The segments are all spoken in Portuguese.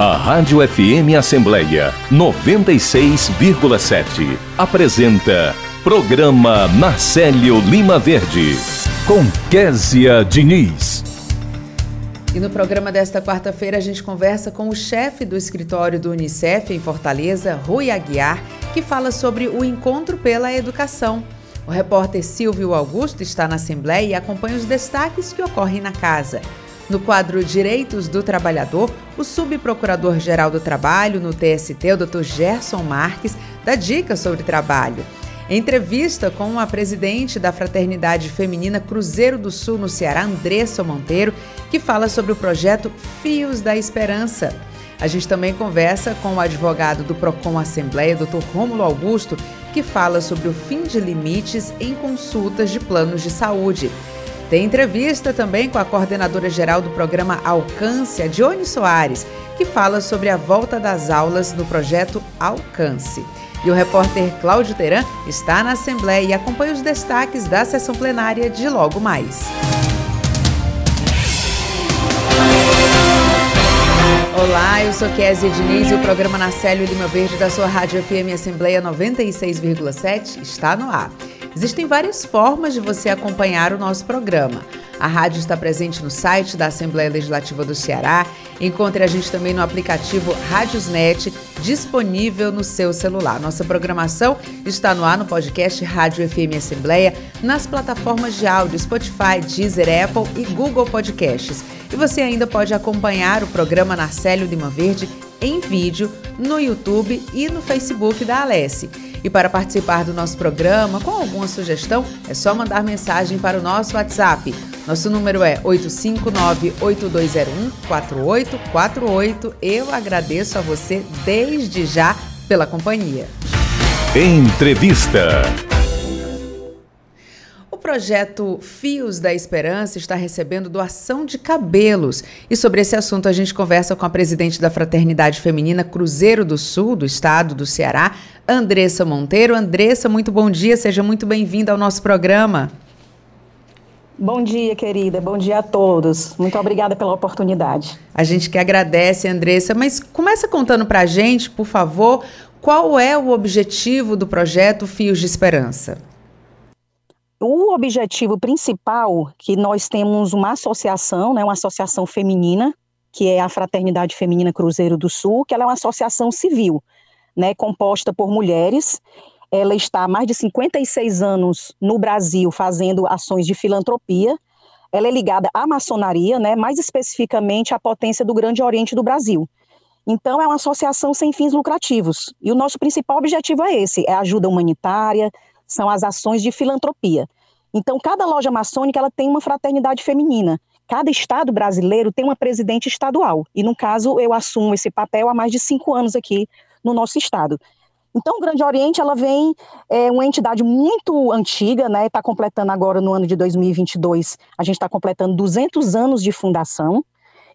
A Rádio FM Assembleia 96,7 apresenta Programa Marcelo Lima Verde com Késia Diniz. E no programa desta quarta-feira a gente conversa com o chefe do escritório do Unicef em Fortaleza, Rui Aguiar, que fala sobre o encontro pela educação. O repórter Silvio Augusto está na Assembleia e acompanha os destaques que ocorrem na casa. No quadro Direitos do Trabalhador, o subprocurador-geral do Trabalho no TST, o Dr. Gerson Marques, dá dicas sobre trabalho. entrevista com a presidente da Fraternidade Feminina Cruzeiro do Sul, no Ceará, Andressa Monteiro, que fala sobre o projeto Fios da Esperança. A gente também conversa com o advogado do PROCON Assembleia, Dr. Rômulo Augusto, que fala sobre o fim de limites em consultas de planos de saúde. Tem entrevista também com a coordenadora geral do programa Alcance, Dione Soares, que fala sobre a volta das aulas no projeto Alcance. E o repórter Cláudio Teran está na Assembleia e acompanha os destaques da sessão plenária de logo mais. Olá, eu sou Kézia Diniz e o programa Narcélio Lima Verde da sua Rádio FM Assembleia 96,7 está no ar. Existem várias formas de você acompanhar o nosso programa. A rádio está presente no site da Assembleia Legislativa do Ceará. Encontre a gente também no aplicativo Rádiosnet, disponível no seu celular. Nossa programação está no ar no podcast Rádio FM Assembleia, nas plataformas de áudio Spotify, Deezer, Apple e Google Podcasts. E você ainda pode acompanhar o programa Narcélio Lima Verde em vídeo no YouTube e no Facebook da Alesse. E para participar do nosso programa com alguma sugestão, é só mandar mensagem para o nosso WhatsApp. Nosso número é 859-8201-4848. Eu agradeço a você desde já pela companhia. Entrevista projeto Fios da Esperança está recebendo doação de cabelos. E sobre esse assunto a gente conversa com a presidente da Fraternidade Feminina Cruzeiro do Sul, do estado do Ceará, Andressa Monteiro. Andressa, muito bom dia, seja muito bem-vinda ao nosso programa. Bom dia, querida. Bom dia a todos. Muito obrigada pela oportunidade. A gente que agradece, Andressa. Mas começa contando para a gente, por favor, qual é o objetivo do projeto Fios de Esperança? O objetivo principal que nós temos uma associação, né, uma associação feminina, que é a Fraternidade Feminina Cruzeiro do Sul, que ela é uma associação civil, né, composta por mulheres. Ela está há mais de 56 anos no Brasil fazendo ações de filantropia. Ela é ligada à maçonaria, né, mais especificamente à potência do Grande Oriente do Brasil. Então, é uma associação sem fins lucrativos. E o nosso principal objetivo é esse: é ajuda humanitária, são as ações de filantropia. Então, cada loja maçônica ela tem uma fraternidade feminina. Cada estado brasileiro tem uma presidente estadual. E, no caso, eu assumo esse papel há mais de cinco anos aqui no nosso estado. Então, o Grande Oriente, ela vem, é uma entidade muito antiga, né? Está completando agora no ano de 2022, a gente está completando 200 anos de fundação.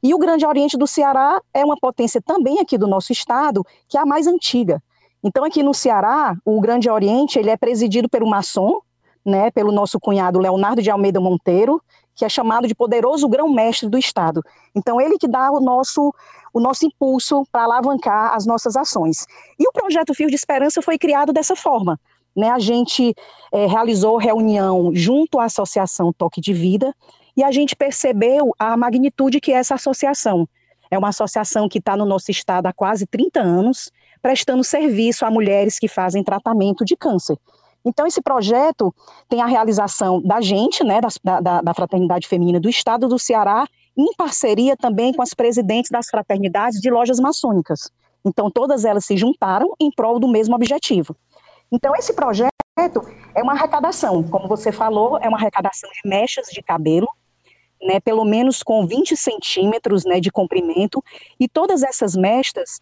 E o Grande Oriente do Ceará é uma potência também aqui do nosso estado, que é a mais antiga. Então, aqui no Ceará, o Grande Oriente ele é presidido pelo maçom, né, pelo nosso cunhado Leonardo de Almeida Monteiro, que é chamado de poderoso grão-mestre do Estado. Então, ele que dá o nosso, o nosso impulso para alavancar as nossas ações. E o projeto Fio de Esperança foi criado dessa forma. Né? A gente é, realizou reunião junto à Associação Toque de Vida e a gente percebeu a magnitude que é essa associação. É uma associação que está no nosso estado há quase 30 anos, prestando serviço a mulheres que fazem tratamento de câncer. Então, esse projeto tem a realização da gente, né, da, da, da, Fraternidade Feminina do Estado do Ceará, em parceria também com as presidentes das fraternidades de lojas maçônicas. Então, todas elas se juntaram em prol do mesmo objetivo. Então, esse projeto é uma arrecadação, como você falou, é uma arrecadação de mechas de cabelo, né, pelo menos com 20 centímetros né, de comprimento, e todas essas mechas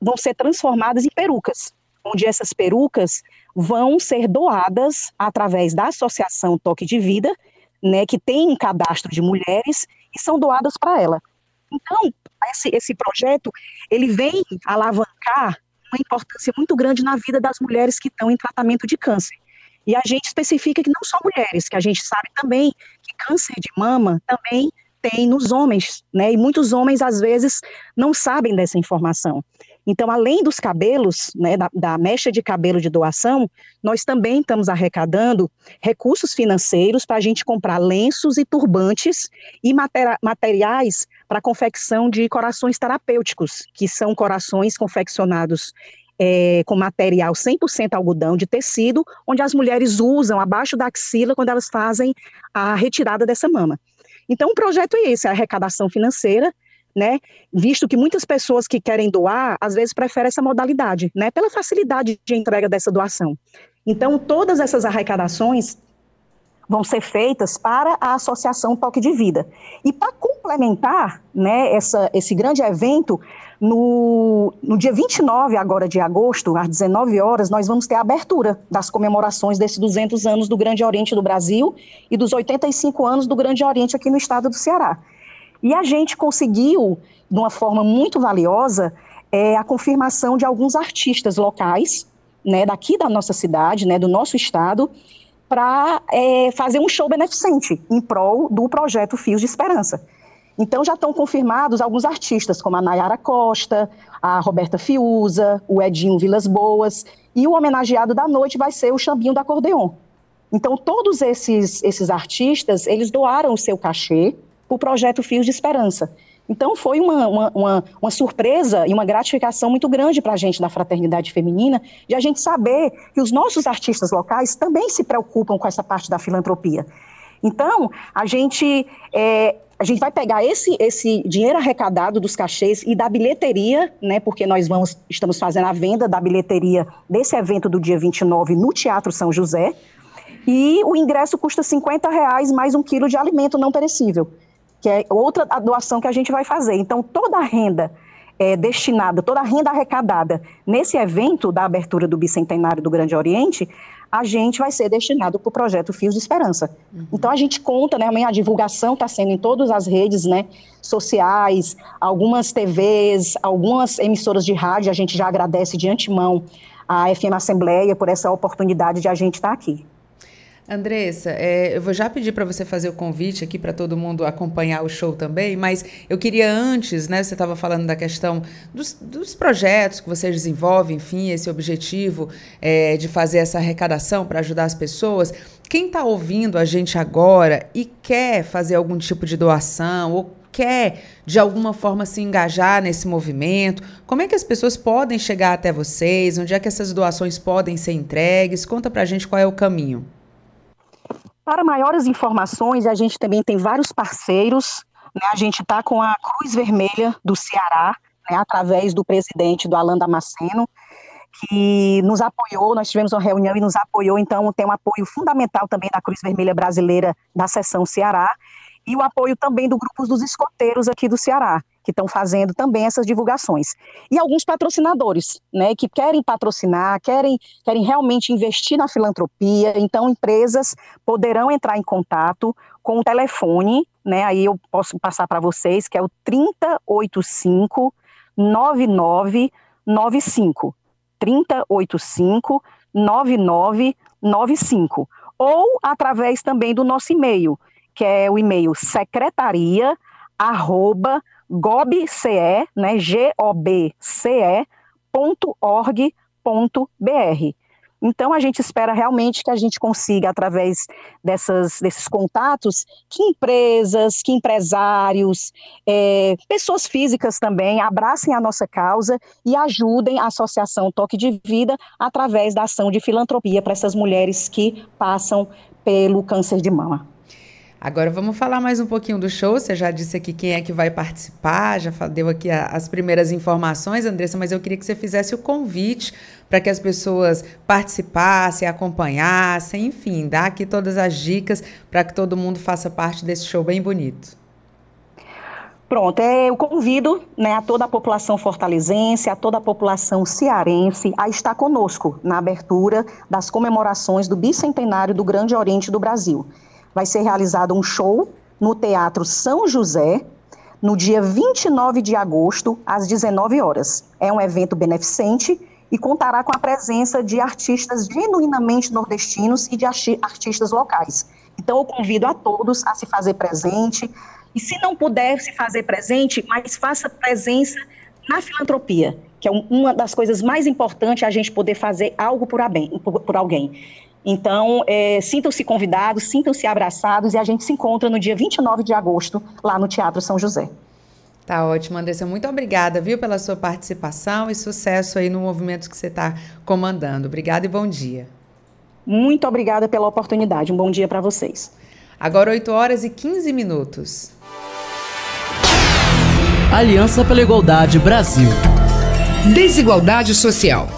vão ser transformadas em perucas, onde essas perucas vão ser doadas através da Associação Toque de Vida, né, que tem um cadastro de mulheres, e são doadas para ela. Então, esse, esse projeto, ele vem alavancar uma importância muito grande na vida das mulheres que estão em tratamento de câncer. E a gente especifica que não só mulheres, que a gente sabe também que câncer de mama também tem nos homens, né? E muitos homens, às vezes, não sabem dessa informação. Então, além dos cabelos, né, da, da mecha de cabelo de doação, nós também estamos arrecadando recursos financeiros para a gente comprar lenços e turbantes e materiais para confecção de corações terapêuticos, que são corações confeccionados é, com material 100% algodão de tecido, onde as mulheres usam abaixo da axila quando elas fazem a retirada dessa mama. Então, o projeto é esse, a arrecadação financeira, né? Visto que muitas pessoas que querem doar, às vezes preferem essa modalidade, né? Pela facilidade de entrega dessa doação. Então, todas essas arrecadações vão ser feitas para a Associação Toque de Vida. E para complementar né, essa, esse grande evento, no, no dia 29 agora de agosto, às 19 horas, nós vamos ter a abertura das comemorações desses 200 anos do Grande Oriente do Brasil e dos 85 anos do Grande Oriente aqui no estado do Ceará. E a gente conseguiu, de uma forma muito valiosa, é, a confirmação de alguns artistas locais, né, daqui da nossa cidade, né, do nosso estado, para é, fazer um show beneficente em prol do projeto Fios de Esperança. Então já estão confirmados alguns artistas, como a Nayara Costa, a Roberta Fiuza, o Edinho Vilas Boas, e o homenageado da noite vai ser o Chambinho da Acordeon. Então todos esses, esses artistas, eles doaram o seu cachê para o projeto Fios de Esperança. Então foi uma, uma, uma, uma, surpresa e uma gratificação muito grande para a gente da fraternidade feminina, de a gente saber que os nossos artistas locais também se preocupam com essa parte da filantropia. Então, a gente, é, a gente vai pegar esse, esse dinheiro arrecadado dos cachês e da bilheteria, né, porque nós vamos, estamos fazendo a venda da bilheteria desse evento do dia 29 no Teatro São José, e o ingresso custa 50 reais mais um quilo de alimento não perecível que é outra doação que a gente vai fazer. Então, toda a renda é, destinada, toda a renda arrecadada nesse evento da abertura do Bicentenário do Grande Oriente, a gente vai ser destinado para o projeto Fios de Esperança. Uhum. Então a gente conta, né, a divulgação está sendo em todas as redes, né, sociais, algumas TVs, algumas emissoras de rádio, a gente já agradece de antemão a FM Assembleia por essa oportunidade de a gente estar tá aqui. Andressa, é, eu vou já pedir para você fazer o convite aqui para todo mundo acompanhar o show também, mas eu queria antes, né? Você estava falando da questão dos, dos, projetos que vocês desenvolvem, enfim, esse objetivo é, de fazer essa arrecadação para ajudar as pessoas. Quem está ouvindo a gente agora e quer fazer algum tipo de doação ou quer de alguma forma se engajar nesse movimento, como é que as pessoas podem chegar até vocês? Onde é que essas doações podem ser entregues? Conta para a gente qual é o caminho. Para maiores informações, a gente também tem vários parceiros. Né? A gente está com a Cruz Vermelha do Ceará, né? através do presidente do Alan Damasceno, que nos apoiou. Nós tivemos uma reunião e nos apoiou, então tem um apoio fundamental também da Cruz Vermelha Brasileira da seção Ceará e o apoio também do grupo dos escoteiros aqui do Ceará que estão fazendo também essas divulgações. E alguns patrocinadores, né, que querem patrocinar, querem, querem realmente investir na filantropia, então empresas poderão entrar em contato com o telefone, né, aí eu posso passar para vocês, que é o 3085 9995. 3085 9995. Ou através também do nosso e-mail, que é o e-mail secretaria arroba gobce, né, G-O-B-C-E.org.br. Então, a gente espera realmente que a gente consiga, através dessas, desses contatos, que empresas, que empresários, é, pessoas físicas também abracem a nossa causa e ajudem a Associação Toque de Vida através da ação de filantropia para essas mulheres que passam pelo câncer de mama. Agora vamos falar mais um pouquinho do show. Você já disse aqui quem é que vai participar, já deu aqui as primeiras informações, Andressa, mas eu queria que você fizesse o convite para que as pessoas participassem, acompanhassem, enfim, dar aqui todas as dicas para que todo mundo faça parte desse show bem bonito. Pronto, é, eu convido né, a toda a população fortalezense, a toda a população cearense a estar conosco na abertura das comemorações do bicentenário do Grande Oriente do Brasil vai ser realizado um show no Teatro São José, no dia 29 de agosto, às 19 horas. É um evento beneficente e contará com a presença de artistas genuinamente nordestinos e de artistas locais. Então, eu convido a todos a se fazer presente, E se não puder se fazer presente, mas faça presença na filantropia, que é uma das coisas mais importantes a gente poder fazer algo por, alguém. Então, é, sintam-se convidados, sintam-se abraçados e a gente se encontra no dia 29 de agosto lá no Teatro São José. Tá ótimo, Andressa. Muito obrigada, viu, pela sua participação e sucesso aí no movimento que você está comandando. Obrigada e bom dia. Muito obrigada pela oportunidade. Um bom dia para vocês. Agora 8 horas e 15 minutos. Aliança pela Igualdade Brasil. Desigualdade social.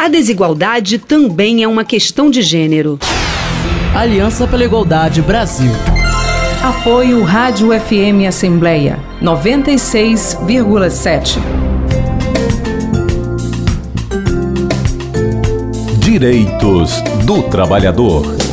A desigualdade também é uma questão de gênero. Aliança pela Igualdade Brasil. Apoio Rádio FM Assembleia 96,7. Direitos do Trabalhador.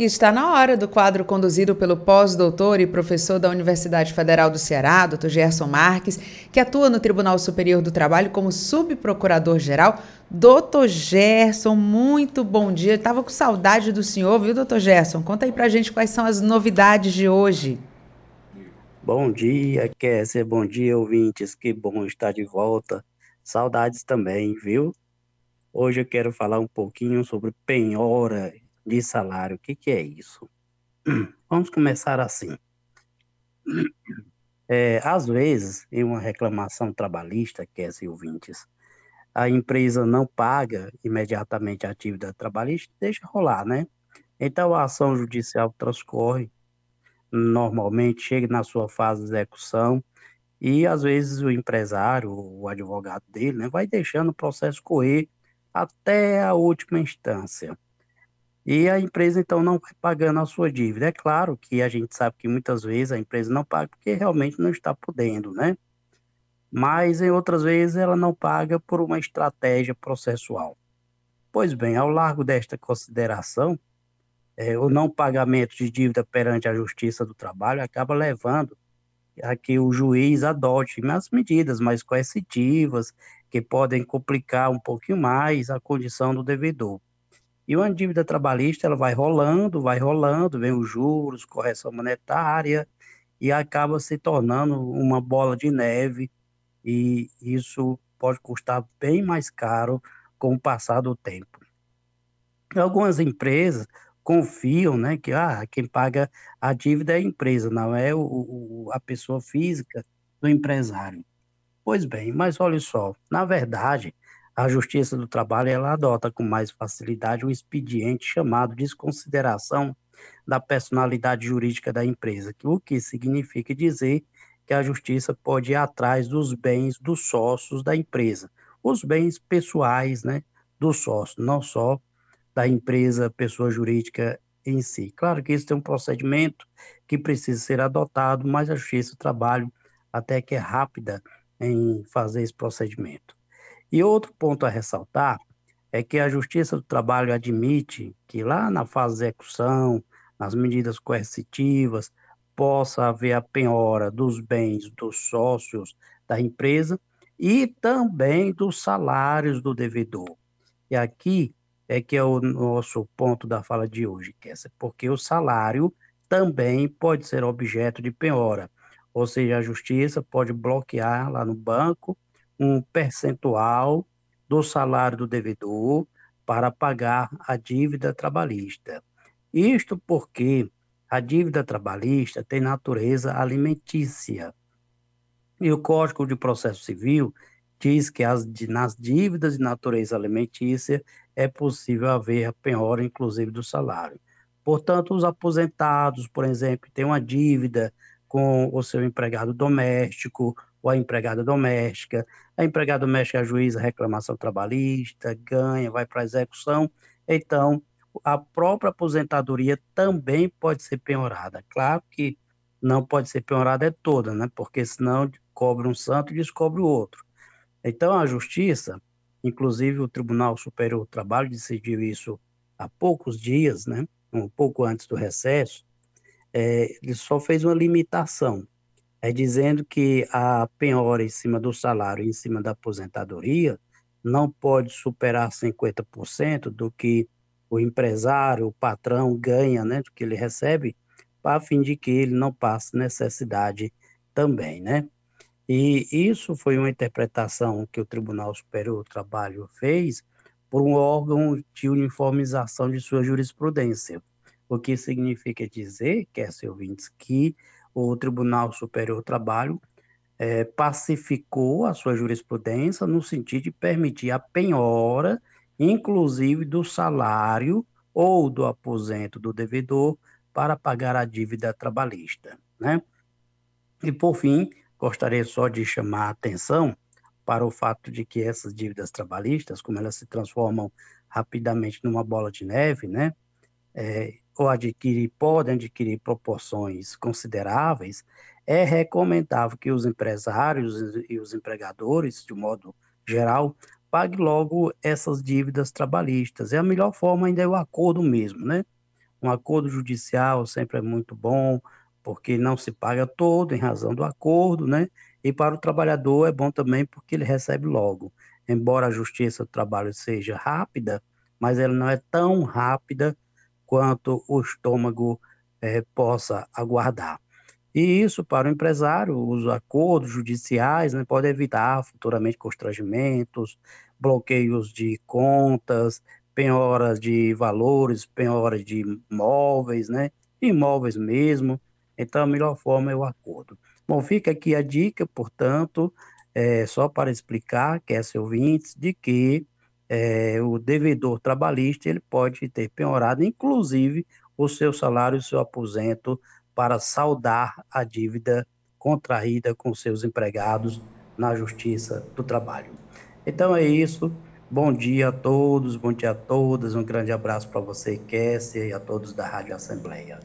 E está na hora do quadro conduzido pelo pós-doutor e professor da Universidade Federal do Ceará, Dr. Gerson Marques, que atua no Tribunal Superior do Trabalho como subprocurador-geral. Doutor Gerson, muito bom dia. Estava com saudade do senhor, viu, doutor Gerson? Conta aí pra gente quais são as novidades de hoje. Bom dia, Kézia. Bom dia, ouvintes. Que bom estar de volta. Saudades também, viu? Hoje eu quero falar um pouquinho sobre penhora de salário. O que, que é isso? Vamos começar assim. É, às vezes, em uma reclamação trabalhista, que é ouvintes, a empresa não paga imediatamente a atividade trabalhista, deixa rolar, né? Então a ação judicial transcorre, normalmente chega na sua fase de execução, e às vezes o empresário, o advogado dele, né, vai deixando o processo correr até a última instância. E a empresa, então, não vai pagando a sua dívida. É claro que a gente sabe que muitas vezes a empresa não paga porque realmente não está podendo, né? Mas em outras vezes ela não paga por uma estratégia processual. Pois bem, ao largo desta consideração, é, o não pagamento de dívida perante a Justiça do Trabalho acaba levando a que o juiz adote as medidas mais coercitivas que podem complicar um pouquinho mais a condição do devedor. E uma dívida trabalhista, ela vai rolando, vai rolando, vem os juros, correção monetária, e acaba se tornando uma bola de neve, e isso pode custar bem mais caro com o passar do tempo. Algumas empresas confiam, né, que ah, quem paga a dívida é a empresa, não é o, o, a pessoa física do empresário. Pois bem, mas olha só, na verdade, a Justiça do Trabalho ela adota com mais facilidade um expediente chamado desconsideração da personalidade jurídica da empresa, o que significa dizer que a Justiça pode ir atrás dos bens dos sócios da empresa, os bens pessoais né, dos sócios, não só da empresa, pessoa jurídica em si. Claro que isso tem um procedimento que precisa ser adotado, mas a Justiça do Trabalho até que é rápida em fazer esse procedimento. E outro ponto a ressaltar é que a Justiça do Trabalho admite que lá na fase de execução, nas medidas coercitivas, possa haver a penhora dos bens dos sócios da empresa e também dos salários do devedor. E aqui é que é o nosso ponto da fala de hoje, Kessa, porque o salário também pode ser objeto de penhora, ou seja, a justiça pode bloquear lá no banco um percentual do salário do devedor para pagar a dívida trabalhista. Isto porque a dívida trabalhista tem natureza alimentícia. E o Código de Processo Civil diz que as, nas dívidas de natureza alimentícia é possível haver a penhora, inclusive, do salário. Portanto, os aposentados, por exemplo, que têm uma dívida com o seu empregado doméstico, ou a empregada doméstica. A empregada doméstica ajuiza a reclamação trabalhista, ganha, vai para a execução. Então, a própria aposentadoria também pode ser penhorada. Claro que não pode ser penhorada é toda, né? Porque senão cobre um santo e descobre o outro. Então a justiça, inclusive o Tribunal Superior do Trabalho decidiu isso há poucos dias, né? Um pouco antes do recesso, é, ele só fez uma limitação, é dizendo que a penhora em cima do salário, em cima da aposentadoria, não pode superar 50% do que o empresário, o patrão ganha, né, do que ele recebe, a fim de que ele não passe necessidade também, né? E isso foi uma interpretação que o Tribunal Superior do Trabalho fez por um órgão de uniformização de sua jurisprudência, o que significa dizer, quer ser ouvintes, que o Tribunal Superior do Trabalho é, pacificou a sua jurisprudência no sentido de permitir a penhora, inclusive do salário ou do aposento do devedor, para pagar a dívida trabalhista. Né? E, por fim, gostaria só de chamar a atenção para o fato de que essas dívidas trabalhistas, como elas se transformam rapidamente numa bola de neve, né? É, ou adquirir, podem adquirir proporções consideráveis, é recomendável que os empresários e os empregadores, de modo geral, paguem logo essas dívidas trabalhistas. É a melhor forma ainda é o acordo mesmo, né? Um acordo judicial sempre é muito bom, porque não se paga todo em razão do acordo, né? E para o trabalhador é bom também porque ele recebe logo. Embora a justiça do trabalho seja rápida, mas ela não é tão rápida quanto o estômago é, possa aguardar. E isso, para o empresário, os acordos judiciais né, podem evitar futuramente constrangimentos, bloqueios de contas, penhoras de valores, penhoras de imóveis, né, imóveis mesmo. Então, a melhor forma é o acordo. Bom, fica aqui a dica, portanto, é, só para explicar, quer ser ouvintes, de que é, o devedor trabalhista ele pode ter penhorado, inclusive, o seu salário e o seu aposento para saldar a dívida contraída com seus empregados na Justiça do Trabalho. Então é isso. Bom dia a todos, bom dia a todas. Um grande abraço para você, Kessia, e a todos da Rádio Assembleia.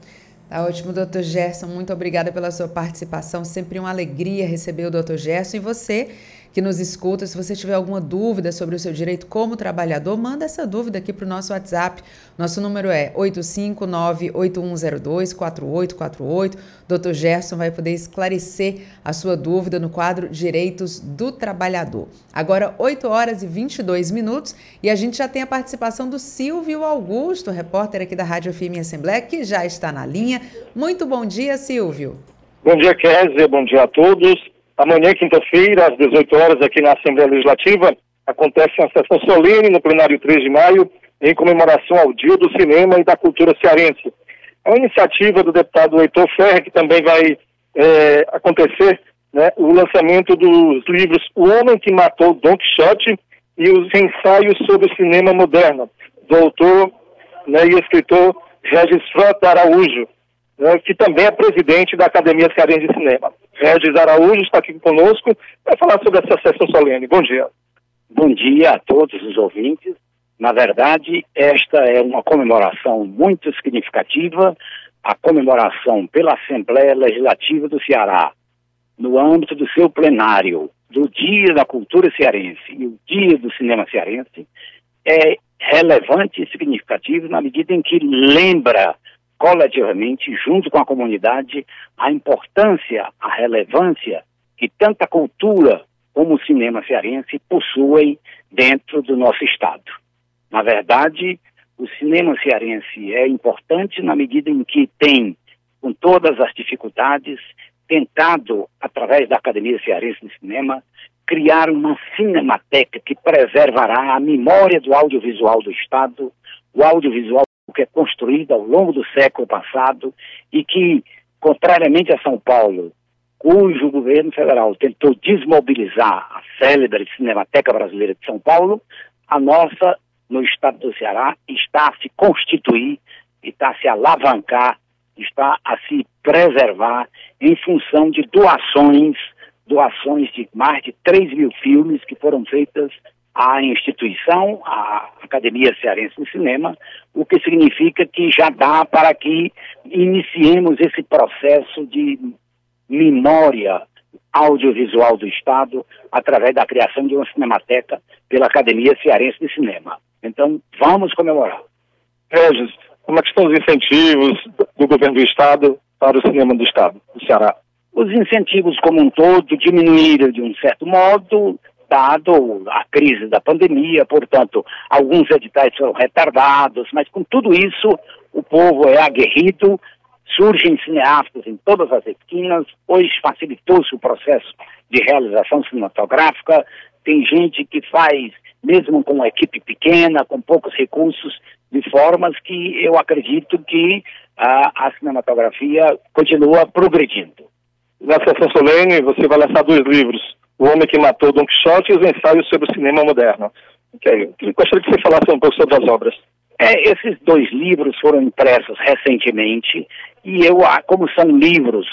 Tá ótimo, doutor Gerson. Muito obrigada pela sua participação. Sempre uma alegria receber o doutor Gerson e você que nos escuta. Se você tiver alguma dúvida sobre o seu direito como trabalhador, manda essa dúvida aqui para o nosso WhatsApp. Nosso número é 859-8102-4848. Dr. Gerson vai poder esclarecer a sua dúvida no quadro Direitos do Trabalhador. Agora, 8 horas e 22 minutos e a gente já tem a participação do Silvio Augusto, repórter aqui da Rádio FM Assembleia, que já está na linha. Muito bom dia, Silvio. Bom dia, Kézia. Bom dia a todos. Amanhã, quinta-feira, às 18 horas, aqui na Assembleia Legislativa, acontece uma sessão solene no plenário 3 de maio, em comemoração ao Dia do Cinema e da Cultura Cearense. É uma iniciativa do deputado Heitor Ferre, que também vai é, acontecer né, o lançamento dos livros O Homem que Matou Don Quixote e os ensaios sobre o cinema moderno, do autor né, e escritor Regis Frota Araújo né, que também é presidente da Academia Cearense de Cinema. Regis Araújo está aqui conosco para falar sobre essa sessão solene. Bom dia. Bom dia a todos os ouvintes. Na verdade, esta é uma comemoração muito significativa, a comemoração pela Assembleia Legislativa do Ceará, no âmbito do seu plenário, do Dia da Cultura Cearense e o Dia do Cinema Cearense, é relevante e significativo na medida em que lembra coletivamente, junto com a comunidade, a importância, a relevância que tanta cultura como o cinema cearense possuem dentro do nosso Estado. Na verdade, o cinema cearense é importante na medida em que tem, com todas as dificuldades, tentado, através da Academia Cearense de Cinema, criar uma cinemateca que preservará a memória do audiovisual do Estado, o audiovisual que é construído ao longo do século passado e que, contrariamente a São Paulo, cujo governo federal tentou desmobilizar a célebre Cinemateca Brasileira de São Paulo, a nossa, no estado do Ceará, está a se constituir, está a se alavancar, está a se preservar em função de doações, doações de mais de 3 mil filmes que foram feitas à instituição, à Academia Cearense de Cinema, o que significa que já dá para que iniciemos esse processo de memória audiovisual do Estado através da criação de uma cinemateca pela Academia Cearense de Cinema. Então, vamos comemorar. Regis, como é que estão os incentivos do governo do Estado para o cinema do Estado, do Ceará? Os incentivos como um todo diminuíram de um certo modo, dado a crise da pandemia, portanto, alguns editais foram retardados, mas com tudo isso, o povo é aguerrido, surgem cineastas em todas as esquinas, hoje facilitou-se o processo de realização cinematográfica, tem gente que faz, mesmo com uma equipe pequena, com poucos recursos, de formas que eu acredito que a, a cinematografia continua progredindo. Na sessão solene, você vai lançar dois livros, O Homem que Matou Don Quixote e os Ensaios sobre o Cinema Moderno. Okay. Gostaria que você falasse um pouco sobre as obras. É, esses dois livros foram impressos recentemente e eu, como são livros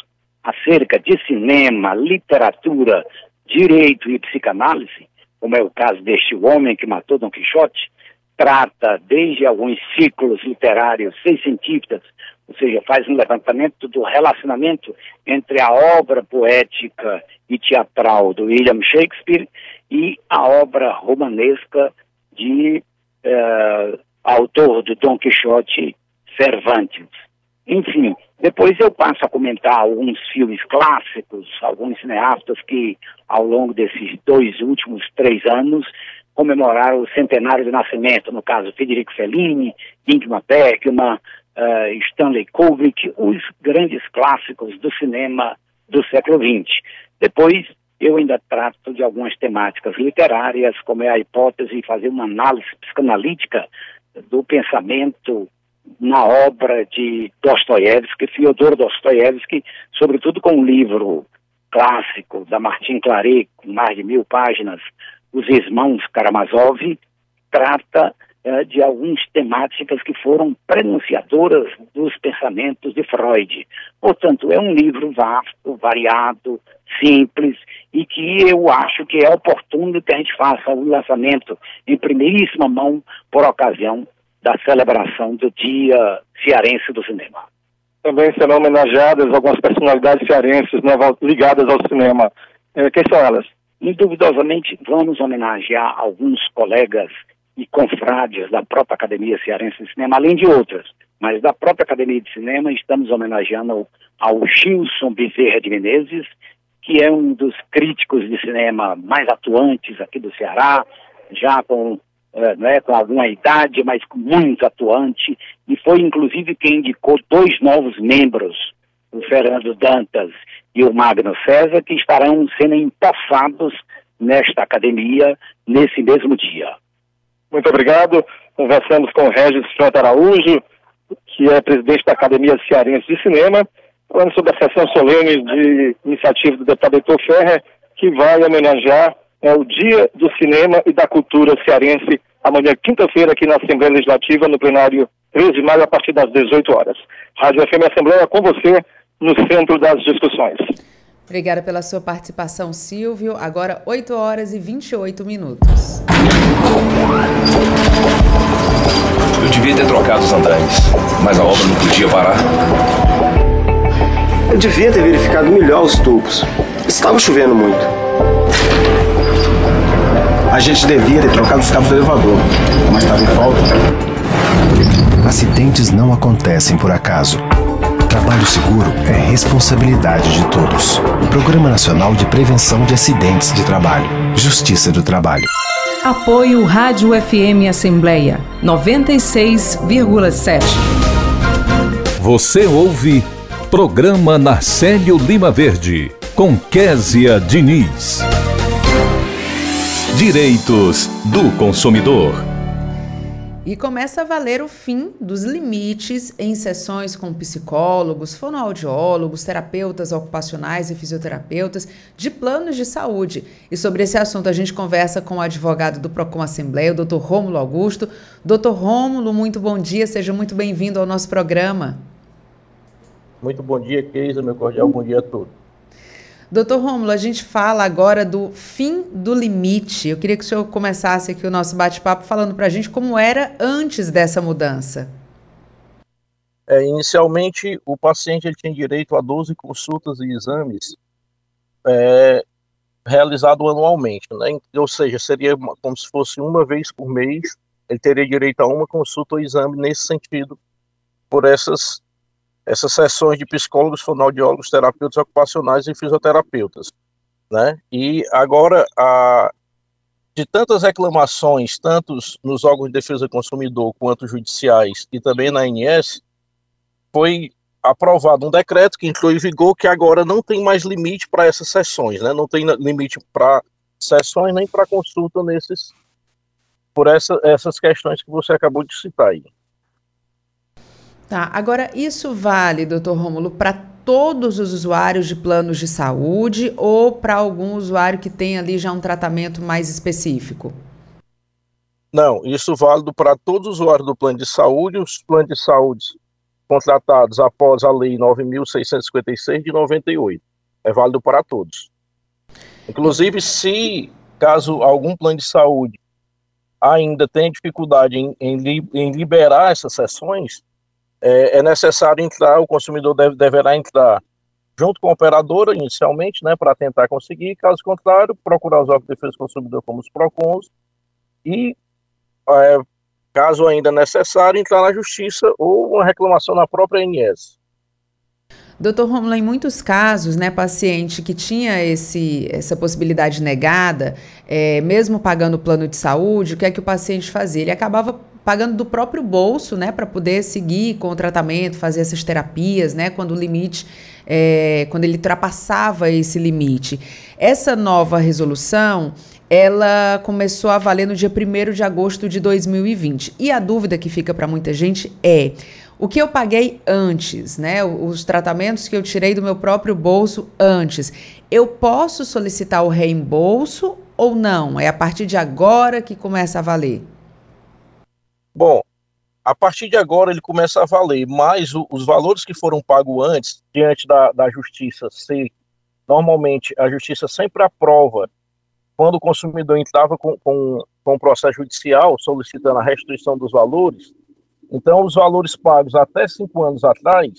acerca de cinema, literatura, direito e psicanálise, como é o caso deste homem que matou Don Quixote, trata desde alguns ciclos literários seiscentistas, ou seja, faz um levantamento do relacionamento entre a obra poética e teatral do William Shakespeare e a obra romanesca de uh, autor do Dom Quixote, Cervantes. Enfim, depois eu passo a comentar alguns filmes clássicos, alguns cineastas que, ao longo desses dois últimos três anos, comemoraram o centenário de nascimento, no caso Federico Fellini, Ingmar Bergman, uh, Stanley Kubrick, os grandes clássicos do cinema do século XX. Depois eu ainda trato de algumas temáticas literárias, como é a hipótese de fazer uma análise psicanalítica do pensamento na obra de Dostoiévski, Fyodor Dostoiévski, sobretudo com um livro clássico da Martin Claret, com mais de mil páginas, Os Irmãos Karamazov, trata eh, de algumas temáticas que foram prenunciadoras dos pensamentos de Freud. Portanto, é um livro vasto, variado, simples e que eu acho que é oportuno que a gente faça o lançamento em primeiríssima mão por ocasião da celebração do Dia Cearense do Cinema. Também serão homenageadas algumas personalidades cearenses né, ligadas ao cinema. Eh, quem são elas? Indubidosamente, vamos homenagear alguns colegas e confrades da própria Academia Cearense de Cinema, além de outras. Mas da própria Academia de Cinema, estamos homenageando ao, Gilson Bezerra de Menezes, que é um dos críticos de cinema mais atuantes aqui do Ceará, já com, é, né, com alguma idade, mas muito atuante, e foi inclusive quem indicou dois novos membros, o Fernando Dantas e o Magno César, que estarão sendo empossados nesta academia nesse mesmo dia. Muito obrigado. Conversamos com o Regis Frota Araújo, que é presidente da Academia Cearense de Cinema, falando sobre a sessão solene de iniciativa do deputado Heitor Ferrer, que vai homenagear é, o Dia do Cinema e da Cultura Cearense, amanhã, quinta-feira, aqui na Assembleia Legislativa, no plenário 13 de maio, a partir das 18 horas. Rádio FM Assembleia com você no centro das discussões. Obrigada pela sua participação, Silvio. Agora, 8 horas e 28 minutos. Eu devia ter trocado os andaimes, mas a obra não podia parar. Eu devia ter verificado melhor os tubos. Estava chovendo muito. A gente devia ter trocado os cabos do elevador, mas estava em falta. Acidentes não acontecem por acaso. Trabalho seguro é responsabilidade de todos. Programa Nacional de Prevenção de Acidentes de Trabalho. Justiça do Trabalho. Apoio Rádio FM Assembleia 96,7. Você ouve Programa Narcélio Lima Verde com Késia Diniz. Direitos do consumidor. E começa a valer o fim dos limites em sessões com psicólogos, fonoaudiólogos, terapeutas ocupacionais e fisioterapeutas de planos de saúde. E sobre esse assunto a gente conversa com o advogado do Procon Assembleia, o Dr. Rômulo Augusto. Dr. Rômulo, muito bom dia, seja muito bem-vindo ao nosso programa. Muito bom dia, Keisa, meu cordial bom dia a todos. Doutor Rômulo, a gente fala agora do fim do limite. Eu queria que o senhor começasse aqui o nosso bate-papo falando para a gente como era antes dessa mudança. É, inicialmente, o paciente ele tinha direito a 12 consultas e exames é, realizado anualmente, né? ou seja, seria como se fosse uma vez por mês, ele teria direito a uma consulta ou exame nesse sentido, por essas, essas sessões de psicólogos, fonoaudiólogos, terapeutas ocupacionais e fisioterapeutas. Né? E agora, a, de tantas reclamações, tanto nos órgãos de defesa do consumidor quanto judiciais e também na ANS, foi aprovado um decreto que entrou em vigor que agora não tem mais limite para essas sessões, né? Não tem limite para sessões nem para consulta nesses por essa, essas questões que você acabou de citar aí. Tá, agora isso vale, doutor Rômulo, para todos os usuários de planos de saúde ou para algum usuário que tem ali já um tratamento mais específico? Não, isso válido para todos os usuários do plano de saúde, os planos de saúde contratados após a Lei 9.656 de 98. É válido para todos. Inclusive, se caso algum plano de saúde ainda tenha dificuldade em, em, em liberar essas sessões, é, é, necessário entrar, o consumidor deve, deverá entrar junto com a operadora, inicialmente, né, para tentar conseguir, caso contrário, procurar os órgãos de defesa do consumidor como os PROCONs e é, caso ainda necessário, entrar na justiça ou uma reclamação na própria ANS. Doutor Romulo, em muitos casos, né, paciente que tinha esse, essa possibilidade negada, é, mesmo pagando o plano de saúde, o que é que o paciente fazia? Ele acabava pagando do próprio bolso, né, para poder seguir com o tratamento, fazer essas terapias, né, quando o limite, é, quando ele ultrapassava esse limite. Essa nova resolução, ela começou a valer no dia 1 de agosto de 2020. E a dúvida que fica para muita gente é: o que eu paguei antes, né? Os tratamentos que eu tirei do meu próprio bolso antes, eu posso solicitar o reembolso ou não? É a partir de agora que começa a valer? Bom, a partir de agora ele começa a valer, mas o, os valores que foram pagos antes, diante da, da justiça, se normalmente a justiça sempre aprova quando o consumidor entrava com, com, com um processo judicial solicitando a restituição dos valores, então os valores pagos até cinco anos atrás,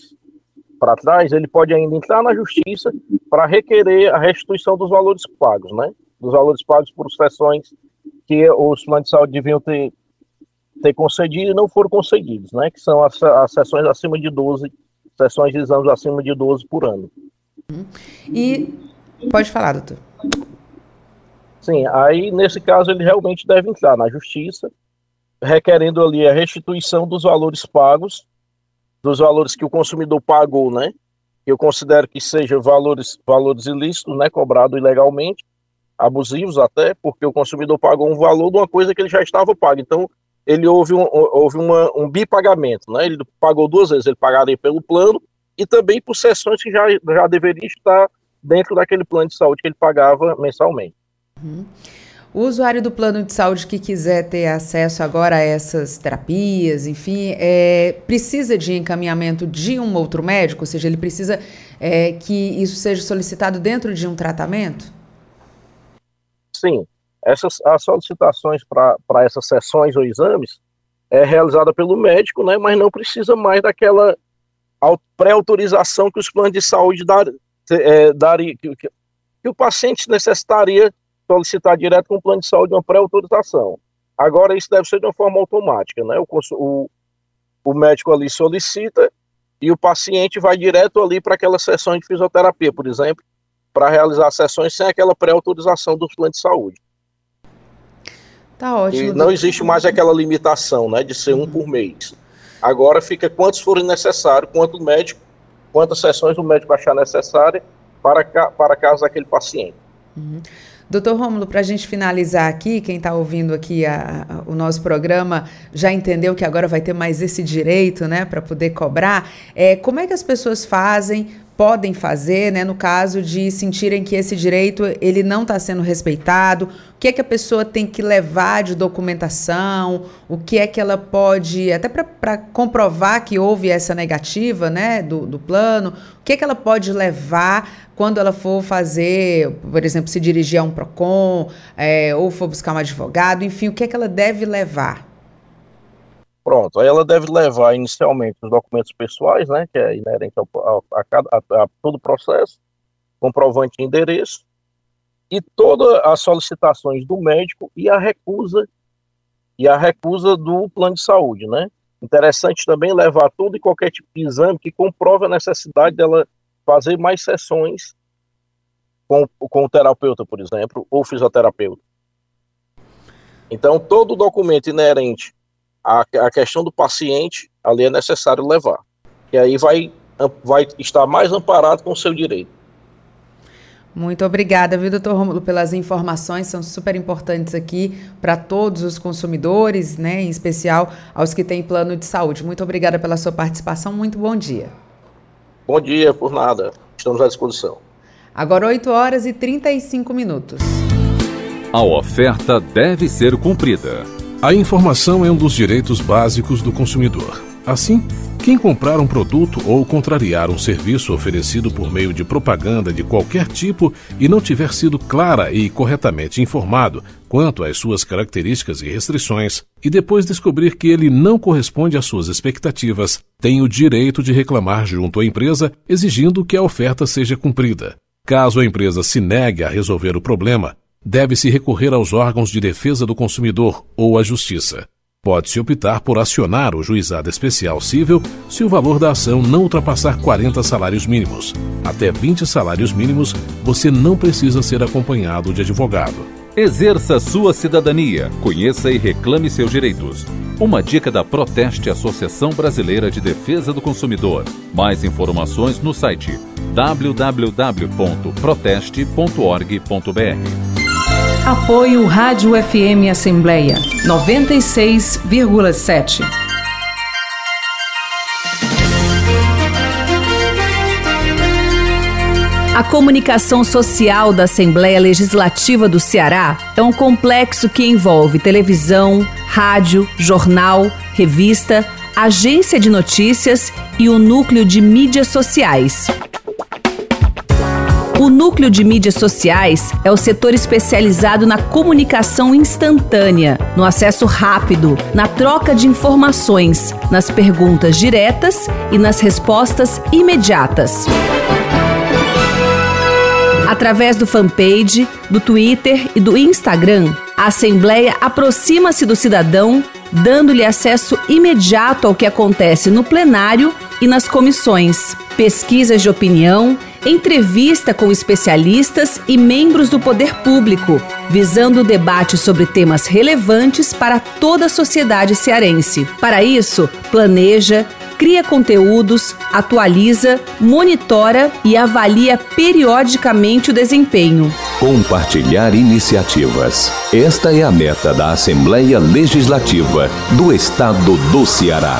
para trás, ele pode ainda entrar na justiça para requerer a restituição dos valores pagos, né? Dos valores pagos por sessões que os planos de saúde deviam ter, ter concedido e não foram concedidos, né? Que são as, as sessões acima de 12, sessões de exames acima de 12 por ano. E pode falar, doutor. Sim, aí nesse caso ele realmente deve entrar na justiça, requerendo ali a restituição dos valores pagos, dos valores que o consumidor pagou, né? Eu considero que sejam valores, valores ilícitos, né? Cobrado ilegalmente, abusivos até, porque o consumidor pagou um valor de uma coisa que ele já estava pago. Então, ele houve um, houve uma, um bipagamento, né? Ele pagou duas vezes, ele pagaria pelo plano e também por sessões que já, já deveria estar dentro daquele plano de saúde que ele pagava mensalmente. Uhum. O usuário do plano de saúde que quiser ter acesso agora a essas terapias, enfim, é, precisa de encaminhamento de um outro médico? Ou seja, ele precisa é, que isso seja solicitado dentro de um tratamento? Sim. Essas, as solicitações para essas sessões ou exames é realizada pelo médico, né, mas não precisa mais daquela pré-autorização que os planos de saúde dar, é, daria, que, que o paciente necessitaria solicitar direto com o plano de saúde uma pré-autorização. Agora, isso deve ser de uma forma automática, né? O, o, o médico ali solicita e o paciente vai direto ali para aquela sessão de fisioterapia, por exemplo, para realizar sessões sem aquela pré-autorização dos planos de saúde. Tá ótimo. E não existe mais aquela limitação, né, de ser um por mês. Agora fica quantos forem necessários, quanto médico, quantas sessões o médico achar necessária para, para caso daquele paciente. Uhum. Doutor Rômulo, para a gente finalizar aqui, quem está ouvindo aqui a, a, o nosso programa já entendeu que agora vai ter mais esse direito, né, para poder cobrar. É, como é que as pessoas fazem? Podem fazer, né, no caso de sentirem que esse direito ele não está sendo respeitado? O que é que a pessoa tem que levar de documentação? O que é que ela pode, até para comprovar que houve essa negativa, né, do, do plano, o que é que ela pode levar quando ela for fazer, por exemplo, se dirigir a um PROCON, é, ou for buscar um advogado, enfim, o que é que ela deve levar? Pronto, aí ela deve levar inicialmente os documentos pessoais, né, que é inerente ao, a, a, a, todo o processo, comprovante de endereço, e todas as solicitações do médico e a recusa e a recusa do plano de saúde, né? Interessante também levar todo e qualquer tipo de exame que comprove a necessidade dela fazer mais sessões com, com o terapeuta, por exemplo, ou fisioterapeuta. Então, todo documento inerente à, à questão do paciente, ali é necessário levar. E aí vai, vai estar mais amparado com o seu direito. Muito obrigada, viu, doutor Romulo, pelas informações, são super importantes aqui para todos os consumidores, né, em especial aos que têm plano de saúde. Muito obrigada pela sua participação, muito bom dia. Bom dia, por nada, estamos à disposição. Agora 8 horas e 35 minutos. A oferta deve ser cumprida. A informação é um dos direitos básicos do consumidor. Assim, quem comprar um produto ou contrariar um serviço oferecido por meio de propaganda de qualquer tipo e não tiver sido clara e corretamente informado quanto às suas características e restrições, e depois descobrir que ele não corresponde às suas expectativas, tem o direito de reclamar junto à empresa, exigindo que a oferta seja cumprida. Caso a empresa se negue a resolver o problema, deve-se recorrer aos órgãos de defesa do consumidor ou à justiça. Pode-se optar por acionar o juizado especial civil se o valor da ação não ultrapassar 40 salários mínimos. Até 20 salários mínimos, você não precisa ser acompanhado de advogado. Exerça sua cidadania, conheça e reclame seus direitos. Uma dica da Proteste Associação Brasileira de Defesa do Consumidor. Mais informações no site www.proteste.org.br. Apoio Rádio FM Assembleia 96,7. A comunicação social da Assembleia Legislativa do Ceará é um complexo que envolve televisão, rádio, jornal, revista, agência de notícias e o núcleo de mídias sociais. O núcleo de mídias sociais é o setor especializado na comunicação instantânea, no acesso rápido, na troca de informações, nas perguntas diretas e nas respostas imediatas. Através do fanpage, do Twitter e do Instagram, a Assembleia aproxima-se do cidadão, dando-lhe acesso imediato ao que acontece no plenário e nas comissões, pesquisas de opinião entrevista com especialistas e membros do poder público, visando o debate sobre temas relevantes para toda a sociedade cearense. Para isso, planeja, cria conteúdos, atualiza, monitora e avalia periodicamente o desempenho. Compartilhar iniciativas. Esta é a meta da Assembleia Legislativa do Estado do Ceará.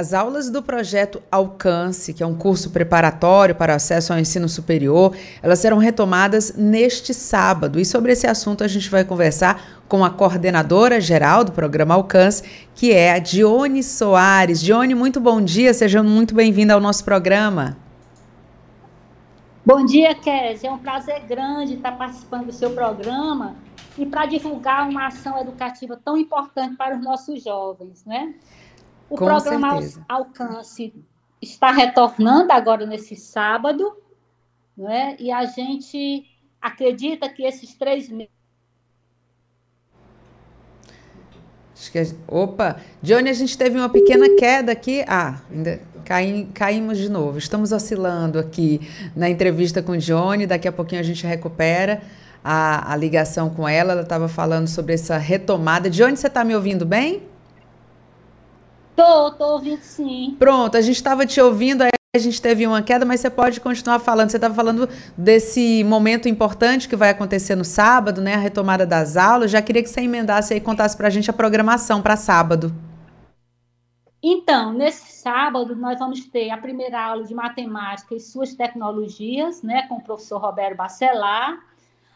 As aulas do projeto Alcance, que é um curso preparatório para acesso ao ensino superior, elas serão retomadas neste sábado. E sobre esse assunto a gente vai conversar com a coordenadora geral do programa Alcance, que é a Dione Soares. Dione, muito bom dia, seja muito bem-vinda ao nosso programa. Bom dia, Kézia. É um prazer grande estar participando do seu programa e para divulgar uma ação educativa tão importante para os nossos jovens, né? O Com programa certeza. Alcance está retornando agora nesse sábado, né? e a gente acredita que esses três meses. Acho que a... Opa! Johnny, a gente teve uma pequena queda aqui. Ah, ainda caí... caímos de novo. Estamos oscilando aqui na entrevista com Johnny. Daqui a pouquinho a gente recupera a, a ligação com ela. Ela estava falando sobre essa retomada. Johnny, você está me ouvindo bem? Tô, tô ouvindo sim. Pronto, a gente estava te ouvindo, aí A gente teve uma queda, mas você pode continuar falando. Você estava falando desse momento importante que vai acontecer no sábado, né? A retomada das aulas. Já queria que você emendasse e contasse para a gente a programação para sábado. Então, nesse sábado, nós vamos ter a primeira aula de matemática e suas tecnologias, né, com o professor Roberto Bacelar.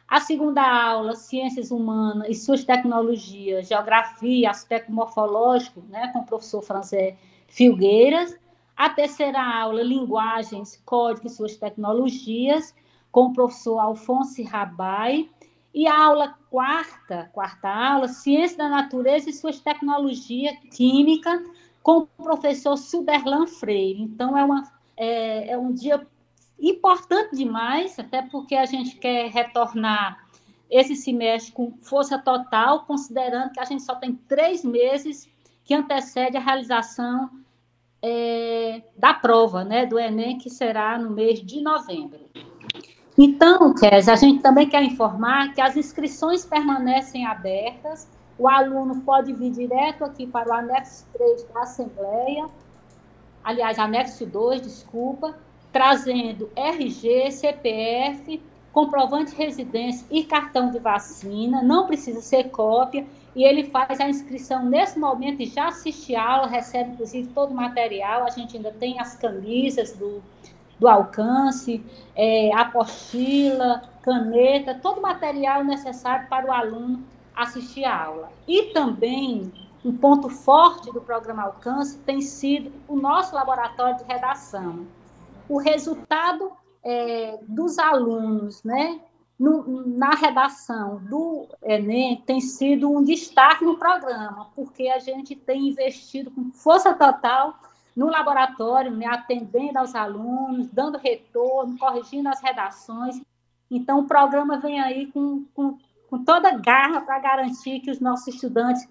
A segunda aula, ciências humanas e suas tecnologias, geografia, aspecto morfológico, né, com o professor Francé Filgueiras. A terceira aula, linguagens, código e suas tecnologias, com o professor Alfonso Rabai. E a aula quarta, quarta aula, ciência da natureza e suas tecnologias, química, com o professor Suderlan Freire. Então, é, uma, é, é um dia importante demais, até porque a gente quer retornar esse semestre com força total, considerando que a gente só tem três meses que antecede a realização é, da prova, né, do Enem, que será no mês de novembro. Então, Kes, a gente também quer informar que as inscrições permanecem abertas. O aluno pode vir direto aqui para o anexo 3 da Assembleia, aliás, anexo 2, desculpa, trazendo RG, CPF, comprovante de residência e cartão de vacina, não precisa ser cópia, e ele faz a inscrição nesse momento e já assiste a aula, recebe inclusive todo o material, a gente ainda tem as camisas do, do alcance, é, apostila, caneta, todo o material necessário para o aluno assistir a aula. E também um ponto forte do programa Alcance tem sido o nosso laboratório de redação. O resultado é, dos alunos, né, no, na redação do Enem tem sido um destaque no programa, porque a gente tem investido com força total no laboratório, né, atendendo aos alunos, dando retorno, corrigindo as redações. Então, o programa vem aí com, com com toda garra para garantir que os nossos estudantes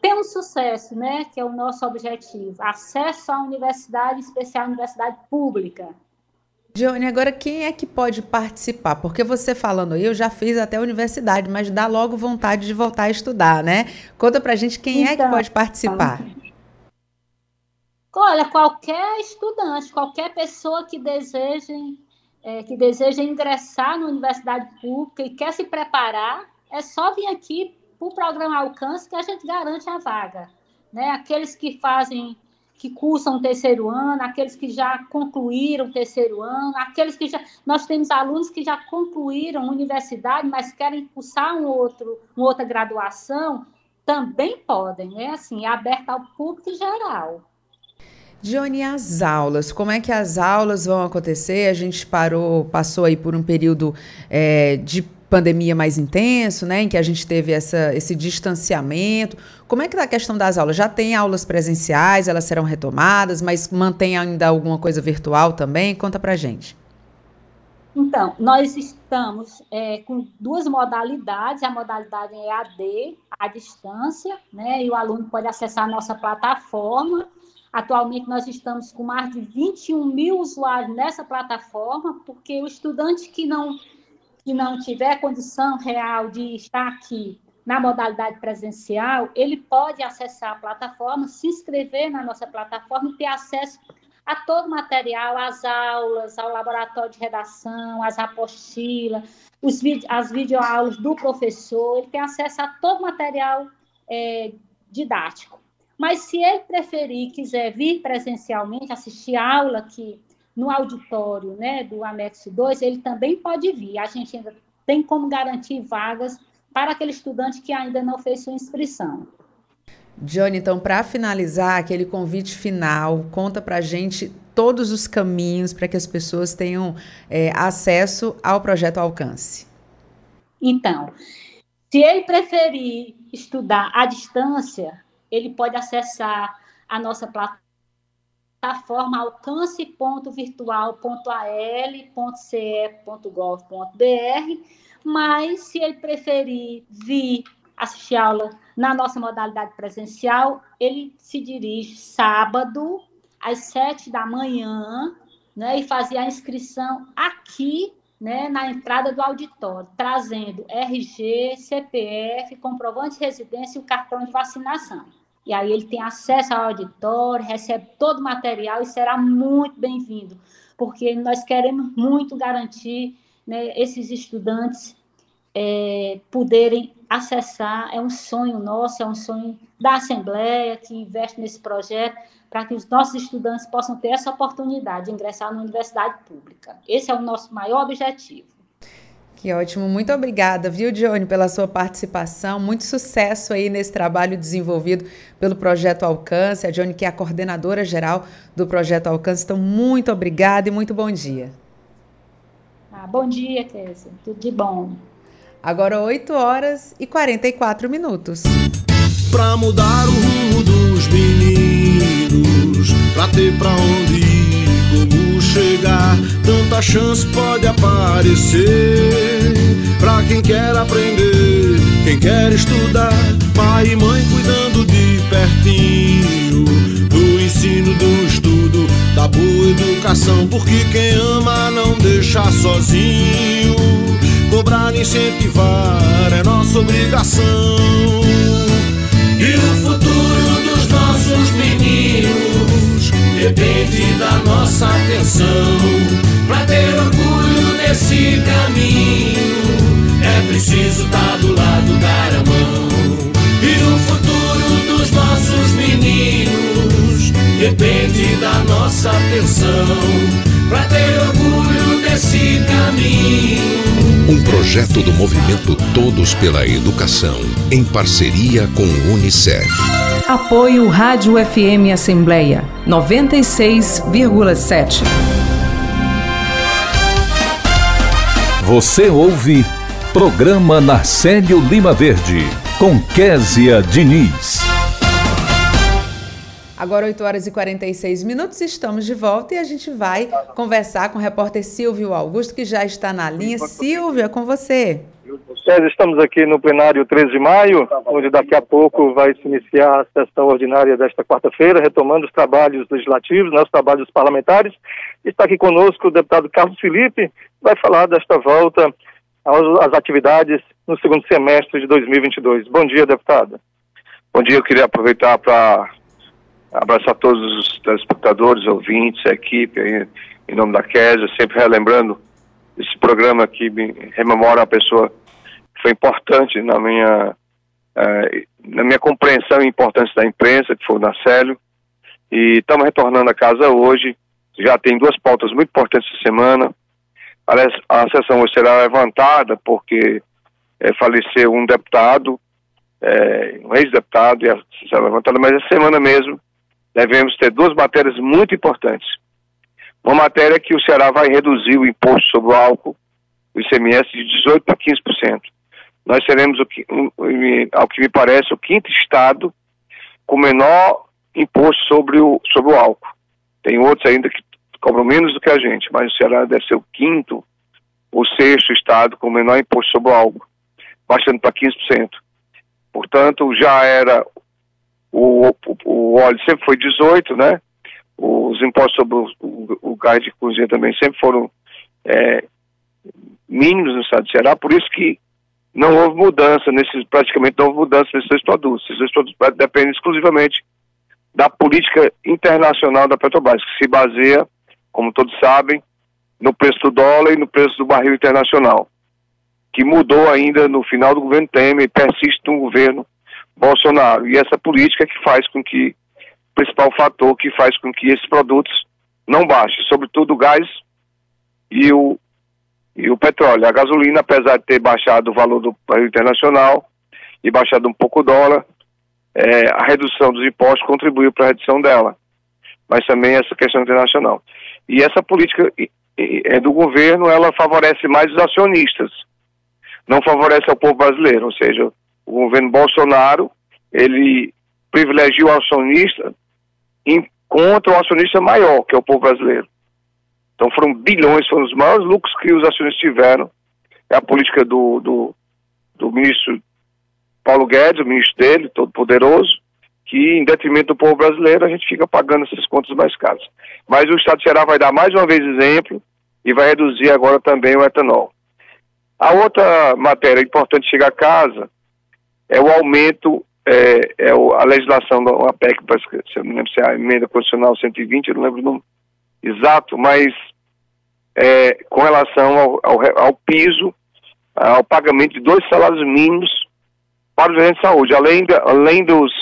tenham sucesso, né? Que é o nosso objetivo. Acesso à universidade, especial à universidade pública. Johnny, agora quem é que pode participar? Porque você falando eu já fiz até a universidade, mas dá logo vontade de voltar a estudar, né? Conta pra gente quem então, é que então, pode participar. Olha, qualquer estudante, qualquer pessoa que deseje é, que deseja ingressar na universidade pública e quer se preparar, é só vir aqui para o programa Alcance que a gente garante a vaga. Né? Aqueles que fazem, que cursam o terceiro ano, aqueles que já concluíram o terceiro ano, aqueles que já. Nós temos alunos que já concluíram a universidade, mas querem cursar um outro, uma outra graduação, também podem, né? Assim, é aberto ao público geral. Johnny, as aulas, como é que as aulas vão acontecer? A gente parou, passou aí por um período é, de pandemia mais intenso, né, em que a gente teve essa, esse distanciamento. Como é que está a questão das aulas? Já tem aulas presenciais, elas serão retomadas, mas mantém ainda alguma coisa virtual também? Conta para gente. Então, nós estamos é, com duas modalidades, a modalidade EAD, à distância, né, e o aluno pode acessar a nossa plataforma, Atualmente, nós estamos com mais de 21 mil usuários nessa plataforma, porque o estudante que não, que não tiver condição real de estar aqui na modalidade presencial, ele pode acessar a plataforma, se inscrever na nossa plataforma e ter acesso a todo o material, às aulas, ao laboratório de redação, às apostilas, os, as videoaulas do professor, ele tem acesso a todo o material é, didático. Mas se ele preferir, quiser vir presencialmente, assistir aula aqui no auditório né, do Anexo 2, ele também pode vir. A gente ainda tem como garantir vagas para aquele estudante que ainda não fez sua inscrição. Johnny, então, para finalizar, aquele convite final, conta para a gente todos os caminhos para que as pessoas tenham é, acesso ao projeto Alcance. Então, se ele preferir estudar à distância, ele pode acessar a nossa plataforma alcance.virtual.al.ce.gov.br, mas se ele preferir vir assistir aula na nossa modalidade presencial, ele se dirige sábado às sete da manhã, né, e fazer a inscrição aqui, né, na entrada do auditório, trazendo RG, CPF, comprovante de residência e o cartão de vacinação. E aí ele tem acesso ao auditório, recebe todo o material e será muito bem-vindo, porque nós queremos muito garantir né, esses estudantes é, poderem acessar, é um sonho nosso, é um sonho da Assembleia que investe nesse projeto, para que os nossos estudantes possam ter essa oportunidade de ingressar na universidade pública. Esse é o nosso maior objetivo. Que ótimo, muito obrigada, viu, Johnny, pela sua participação. Muito sucesso aí nesse trabalho desenvolvido pelo Projeto Alcance. A Johnny, que é a coordenadora geral do Projeto Alcance. Então, muito obrigada e muito bom dia. Ah, bom dia, Kézia. Tudo de bom. Agora 8 horas e 44 minutos. Pra mudar o rumo dos meninos, pra ter pra onde ir, chegar, tanta chance pode aparecer. Pra quem quer aprender, quem quer estudar, pai e mãe cuidando de pertinho, do ensino, do estudo, da boa educação, porque quem ama não deixa sozinho Cobrar incentivar é nossa obrigação. E o futuro dos nossos meninos depende da nossa atenção. Pra ter orgulho nesse caminho, é preciso estar tá do lado, dar a mão. E o futuro dos nossos meninos depende da nossa atenção pra ter orgulho desse caminho. Um projeto do movimento Todos pela Educação, em parceria com o Unicef. Apoio Rádio FM Assembleia 96,7. Você ouve Programa Narcélio Lima Verde, com Késia Diniz. Agora 8 horas e 46 minutos, estamos de volta e a gente vai conversar com o repórter Silvio Augusto, que já está na linha. Silvio, é com você. César, estamos aqui no plenário 13 de maio, onde daqui a pouco vai se iniciar a sessão ordinária desta quarta-feira, retomando os trabalhos legislativos, nossos trabalhos parlamentares. Está aqui conosco o deputado Carlos Felipe, vai falar desta volta às atividades no segundo semestre de 2022. Bom dia, deputado. Bom dia, eu queria aproveitar para Abraçar todos os telespectadores, ouvintes, a equipe, aí, em nome da Késia, sempre relembrando esse programa que me rememora a pessoa que foi importante na minha, uh, na minha compreensão e importância da imprensa, que foi o Nacélio. E estamos retornando a casa hoje. Já tem duas pautas muito importantes essa semana. Aliás, a sessão hoje será levantada porque é, faleceu um deputado, é, um ex-deputado, e a, será levantada, mas essa semana mesmo devemos ter duas matérias muito importantes. Uma matéria que o Ceará vai reduzir o imposto sobre o álcool, o ICMS, de 18% para 15%. Nós seremos, ao que me parece, o quinto estado com menor imposto sobre o, sobre o álcool. Tem outros ainda que cobram menos do que a gente, mas o Ceará deve ser o quinto ou sexto estado com menor imposto sobre o álcool, baixando para 15%. Portanto, já era o, o, óleo sempre foi 18, né? Os impostos sobre o, o, o gás de cozinha também sempre foram é, mínimos no estado de Ceará, por isso que não houve mudança nesses, praticamente não houve mudança nesses dois produtos. Esses dois produtos dependem exclusivamente da política internacional da Petrobras, que se baseia, como todos sabem, no preço do dólar e no preço do barril internacional, que mudou ainda no final do governo Temer e persiste no governo Bolsonaro. E essa política que faz com que, principal fator que faz com que esses produtos não baixem, sobretudo o gás e o, e o petróleo. A gasolina, apesar de ter baixado o valor do barril internacional e baixado um pouco o dólar, é, a redução dos impostos contribuiu para a redução dela. Mas também essa questão internacional. E essa política é do governo, ela favorece mais os acionistas, não favorece ao povo brasileiro, ou seja, o governo Bolsonaro, ele privilegia o acionista contra o acionista maior, que é o povo brasileiro. Então foram bilhões, foram os maiores lucros que os acionistas tiveram. É a política do, do, do ministro Paulo Guedes, o ministro dele, todo poderoso, que em detrimento do povo brasileiro a gente fica pagando essas contas mais caras. Mas o Estado de Ceará vai dar mais uma vez exemplo e vai reduzir agora também o etanol. A outra matéria importante chegar a casa é o aumento é, é a legislação da APEC, se eu não lembro se é a emenda constitucional 120, eu não lembro o nome exato, mas é, com relação ao, ao, ao, piso, ao pagamento de dois salários mínimos para os agentes de saúde, além, de, além dos,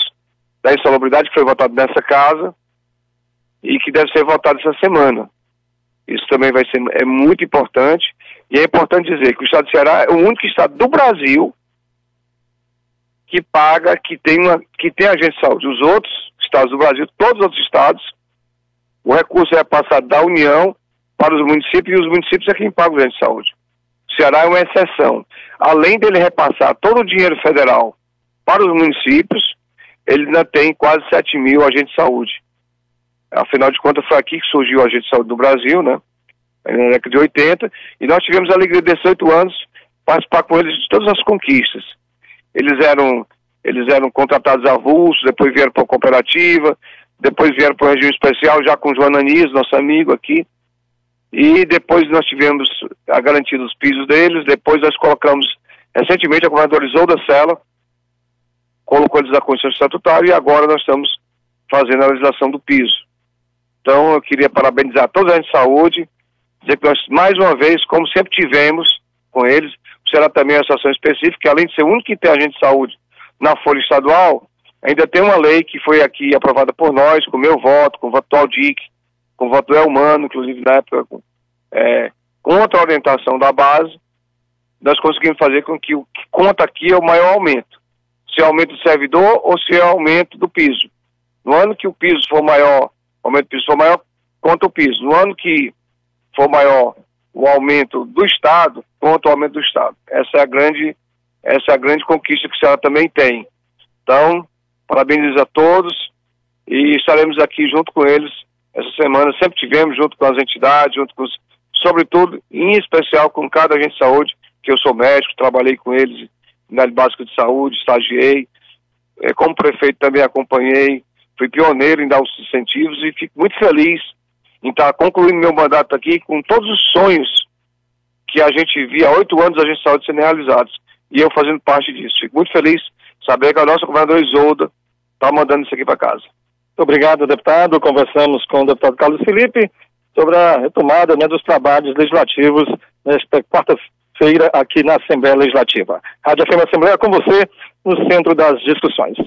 da insalubridade que foi votado nessa casa e que deve ser votado essa semana. Isso também vai ser é muito importante. E é importante dizer que o estado de Ceará é o único estado do Brasil que paga, que tem, uma, que tem agente de saúde. Os outros estados do Brasil, todos os outros estados, o recurso é passado da União para os municípios e os municípios é quem paga o agente de saúde. O Ceará é uma exceção. Além dele repassar todo o dinheiro federal para os municípios, ele ainda tem quase 7 mil agentes de saúde. Afinal de contas, foi aqui que surgiu o agente de saúde do Brasil, né? Na década de 80, e nós tivemos a alegria desses oito anos participar com eles de todas as conquistas. Eles eram, eles eram contratados avulsos, depois vieram para a cooperativa, depois vieram para o regime especial, já com o João Anis, nosso amigo aqui, e depois nós tivemos a garantia dos pisos deles, depois nós colocamos, recentemente a governadora Isolda Sela colocou eles na Constituição Estatutária e agora nós estamos fazendo a legislação do piso. Então eu queria parabenizar toda a de saúde, dizer que nós, mais uma vez, como sempre tivemos com eles, será também uma situação específica, além de ser o único que tem agente de saúde na folha estadual, ainda tem uma lei que foi aqui aprovada por nós, com meu voto, com o voto do Aldic, com o voto do Elmano, inclusive na época, é, contra a orientação da base, nós conseguimos fazer com que o que conta aqui é o maior aumento. Se é aumento do servidor ou se é aumento do piso. No ano que o piso for maior, o aumento do piso for maior, conta o piso. No ano que for maior o aumento do Estado contra o aumento do Estado. Essa é a grande, essa é a grande conquista que a senhora também tem. Então, parabéns a todos e estaremos aqui junto com eles essa semana. Sempre tivemos junto com as entidades, junto com os, sobretudo, em especial com cada agente de saúde, que eu sou médico, trabalhei com eles na área básica de saúde, estagiei, é, como prefeito também acompanhei, fui pioneiro em dar os incentivos e fico muito feliz em estar concluindo meu mandato aqui com todos os sonhos que a gente via há oito anos a gente saúde sendo realizados. E eu fazendo parte disso. Fico muito feliz saber que a nossa governadora Isolda está mandando isso aqui para casa. Muito obrigado, deputado. Conversamos com o deputado Carlos Felipe sobre a retomada né, dos trabalhos legislativos nesta quarta-feira aqui na Assembleia Legislativa. Rádio FM Assembleia com você no centro das discussões.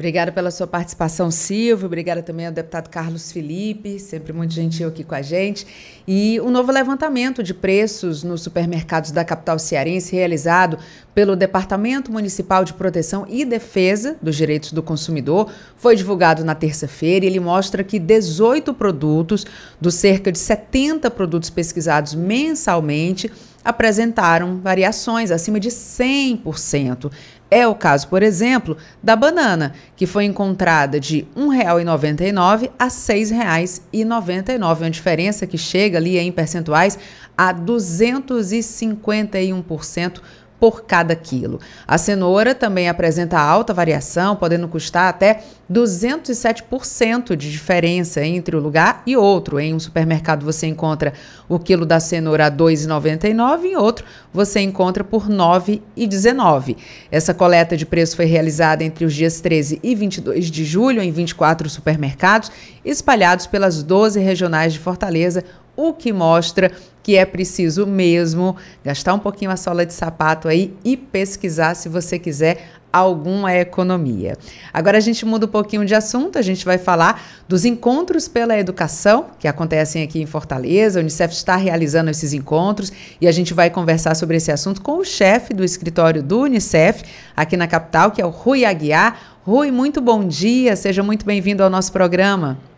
Obrigada pela sua participação, Silvio. Obrigada também ao deputado Carlos Felipe, sempre muito gentil aqui com a gente. E o um novo levantamento de preços nos supermercados da capital cearense, realizado pelo Departamento Municipal de Proteção e Defesa dos Direitos do Consumidor, foi divulgado na terça-feira e ele mostra que 18 produtos, dos cerca de 70 produtos pesquisados mensalmente, apresentaram variações acima de 100%. É o caso, por exemplo, da banana, que foi encontrada de R$ 1,99 a R$ 6,99, uma diferença que chega ali em percentuais a 251% por cada quilo. A cenoura também apresenta alta variação, podendo custar até 207% de diferença entre um lugar e outro. Em um supermercado você encontra o quilo da cenoura a R$ 2,99, em outro você encontra por R$ 9,19. Essa coleta de preço foi realizada entre os dias 13 e 22 de julho em 24 supermercados espalhados pelas 12 regionais de Fortaleza, o que mostra que é preciso mesmo gastar um pouquinho a sola de sapato aí e pesquisar se você quiser alguma economia. Agora a gente muda um pouquinho de assunto, a gente vai falar dos encontros pela educação que acontecem aqui em Fortaleza. A Unicef está realizando esses encontros e a gente vai conversar sobre esse assunto com o chefe do escritório do Unicef aqui na capital, que é o Rui Aguiar. Rui, muito bom dia, seja muito bem-vindo ao nosso programa.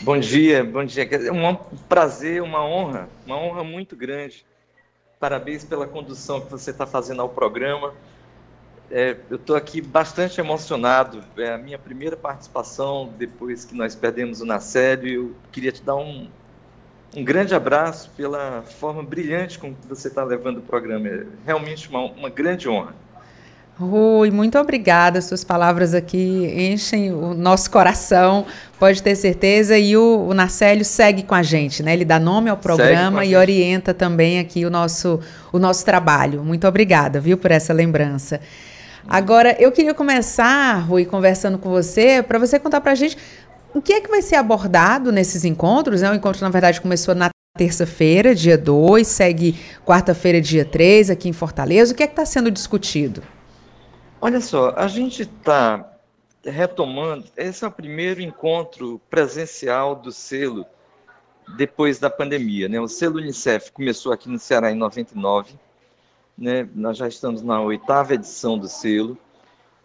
Bom dia, bom dia. É um prazer, uma honra, uma honra muito grande. Parabéns pela condução que você está fazendo ao programa. É, eu estou aqui bastante emocionado. É a minha primeira participação depois que nós perdemos o Nacélio. Eu queria te dar um, um grande abraço pela forma brilhante com que você está levando o programa. É realmente uma, uma grande honra. Rui, muito obrigada. Suas palavras aqui enchem o nosso coração, pode ter certeza. E o, o Narcélio segue com a gente, né? Ele dá nome ao programa e orienta também aqui o nosso, o nosso trabalho. Muito obrigada, viu, por essa lembrança. Agora, eu queria começar, Rui, conversando com você, para você contar para a gente o que é que vai ser abordado nesses encontros. Né? O encontro, na verdade, começou na terça-feira, dia 2, segue quarta-feira, dia 3, aqui em Fortaleza. O que é que está sendo discutido? Olha só, a gente está retomando, esse é o primeiro encontro presencial do selo depois da pandemia. Né? O selo Unicef começou aqui no Ceará em 99, né? nós já estamos na oitava edição do selo.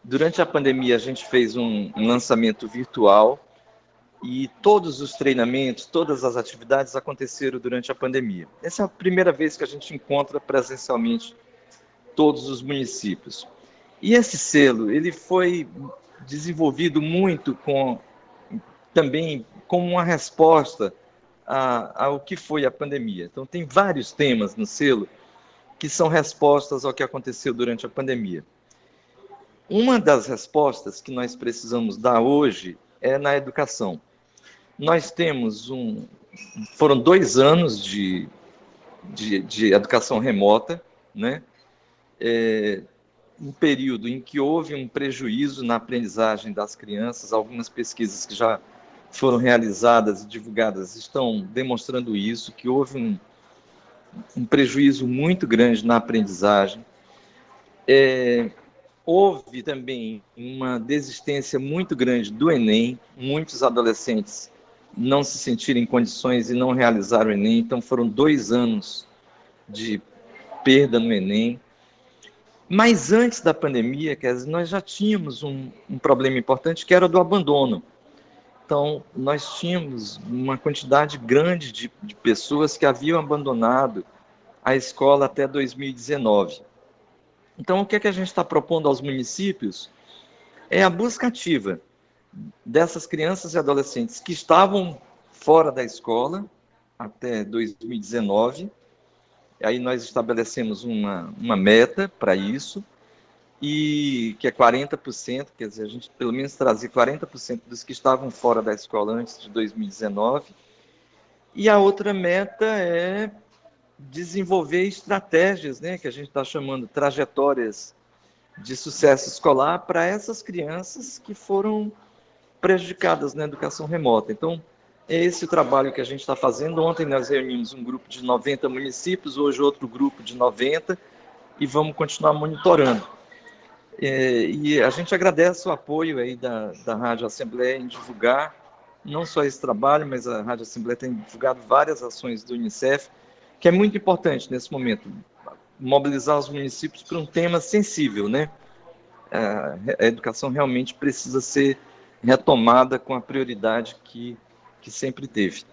Durante a pandemia, a gente fez um, um lançamento virtual e todos os treinamentos, todas as atividades aconteceram durante a pandemia. Essa é a primeira vez que a gente encontra presencialmente todos os municípios. E esse selo, ele foi desenvolvido muito com também como uma resposta ao que foi a pandemia. Então, tem vários temas no selo que são respostas ao que aconteceu durante a pandemia. Uma das respostas que nós precisamos dar hoje é na educação. Nós temos um. Foram dois anos de, de, de educação remota, né? É, um período em que houve um prejuízo na aprendizagem das crianças, algumas pesquisas que já foram realizadas e divulgadas estão demonstrando isso, que houve um, um prejuízo muito grande na aprendizagem. É, houve também uma desistência muito grande do Enem, muitos adolescentes não se sentiram em condições e não realizaram o Enem, então foram dois anos de perda no Enem. Mas antes da pandemia, quer dizer, nós já tínhamos um, um problema importante que era do abandono. Então, nós tínhamos uma quantidade grande de, de pessoas que haviam abandonado a escola até 2019. Então, o que, é que a gente está propondo aos municípios é a busca ativa dessas crianças e adolescentes que estavam fora da escola até 2019. Aí nós estabelecemos uma, uma meta para isso e que é 40%, quer dizer, a gente pelo menos trazer 40% dos que estavam fora da escola antes de 2019. E a outra meta é desenvolver estratégias, né, que a gente está chamando trajetórias de sucesso escolar para essas crianças que foram prejudicadas na educação remota. Então, é esse o trabalho que a gente está fazendo. Ontem nós reunimos um grupo de 90 municípios, hoje outro grupo de 90, e vamos continuar monitorando. É, e a gente agradece o apoio aí da, da Rádio Assembleia em divulgar não só esse trabalho, mas a Rádio Assembleia tem divulgado várias ações do Unicef, que é muito importante nesse momento, mobilizar os municípios para um tema sensível, né? A educação realmente precisa ser retomada com a prioridade que, que sempre teve.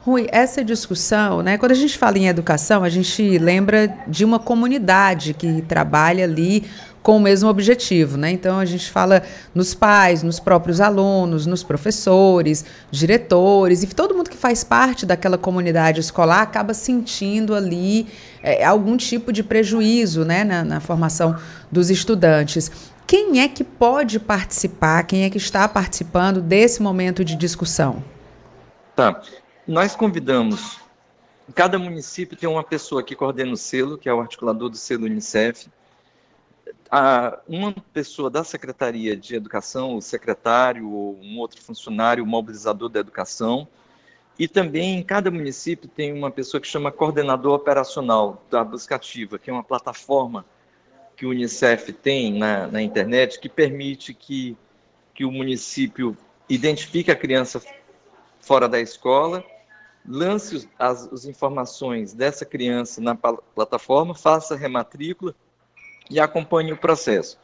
Rui, essa discussão, né? Quando a gente fala em educação, a gente lembra de uma comunidade que trabalha ali com o mesmo objetivo, né? Então a gente fala nos pais, nos próprios alunos, nos professores, diretores e todo mundo que faz parte daquela comunidade escolar acaba sentindo ali é, algum tipo de prejuízo, né, na, na formação dos estudantes. Quem é que pode participar? Quem é que está participando desse momento de discussão? Tá. Nós convidamos. Cada município tem uma pessoa que coordena o selo, que é o articulador do selo Unicef a, uma pessoa da Secretaria de Educação, o secretário ou um outro funcionário, o mobilizador da educação, e também em cada município tem uma pessoa que chama coordenador operacional da Buscativa, que é uma plataforma que o Unicef tem na, na internet que permite que, que o município identifique a criança fora da escola, lance as, as informações dessa criança na plataforma, faça rematrícula e acompanhe o processo.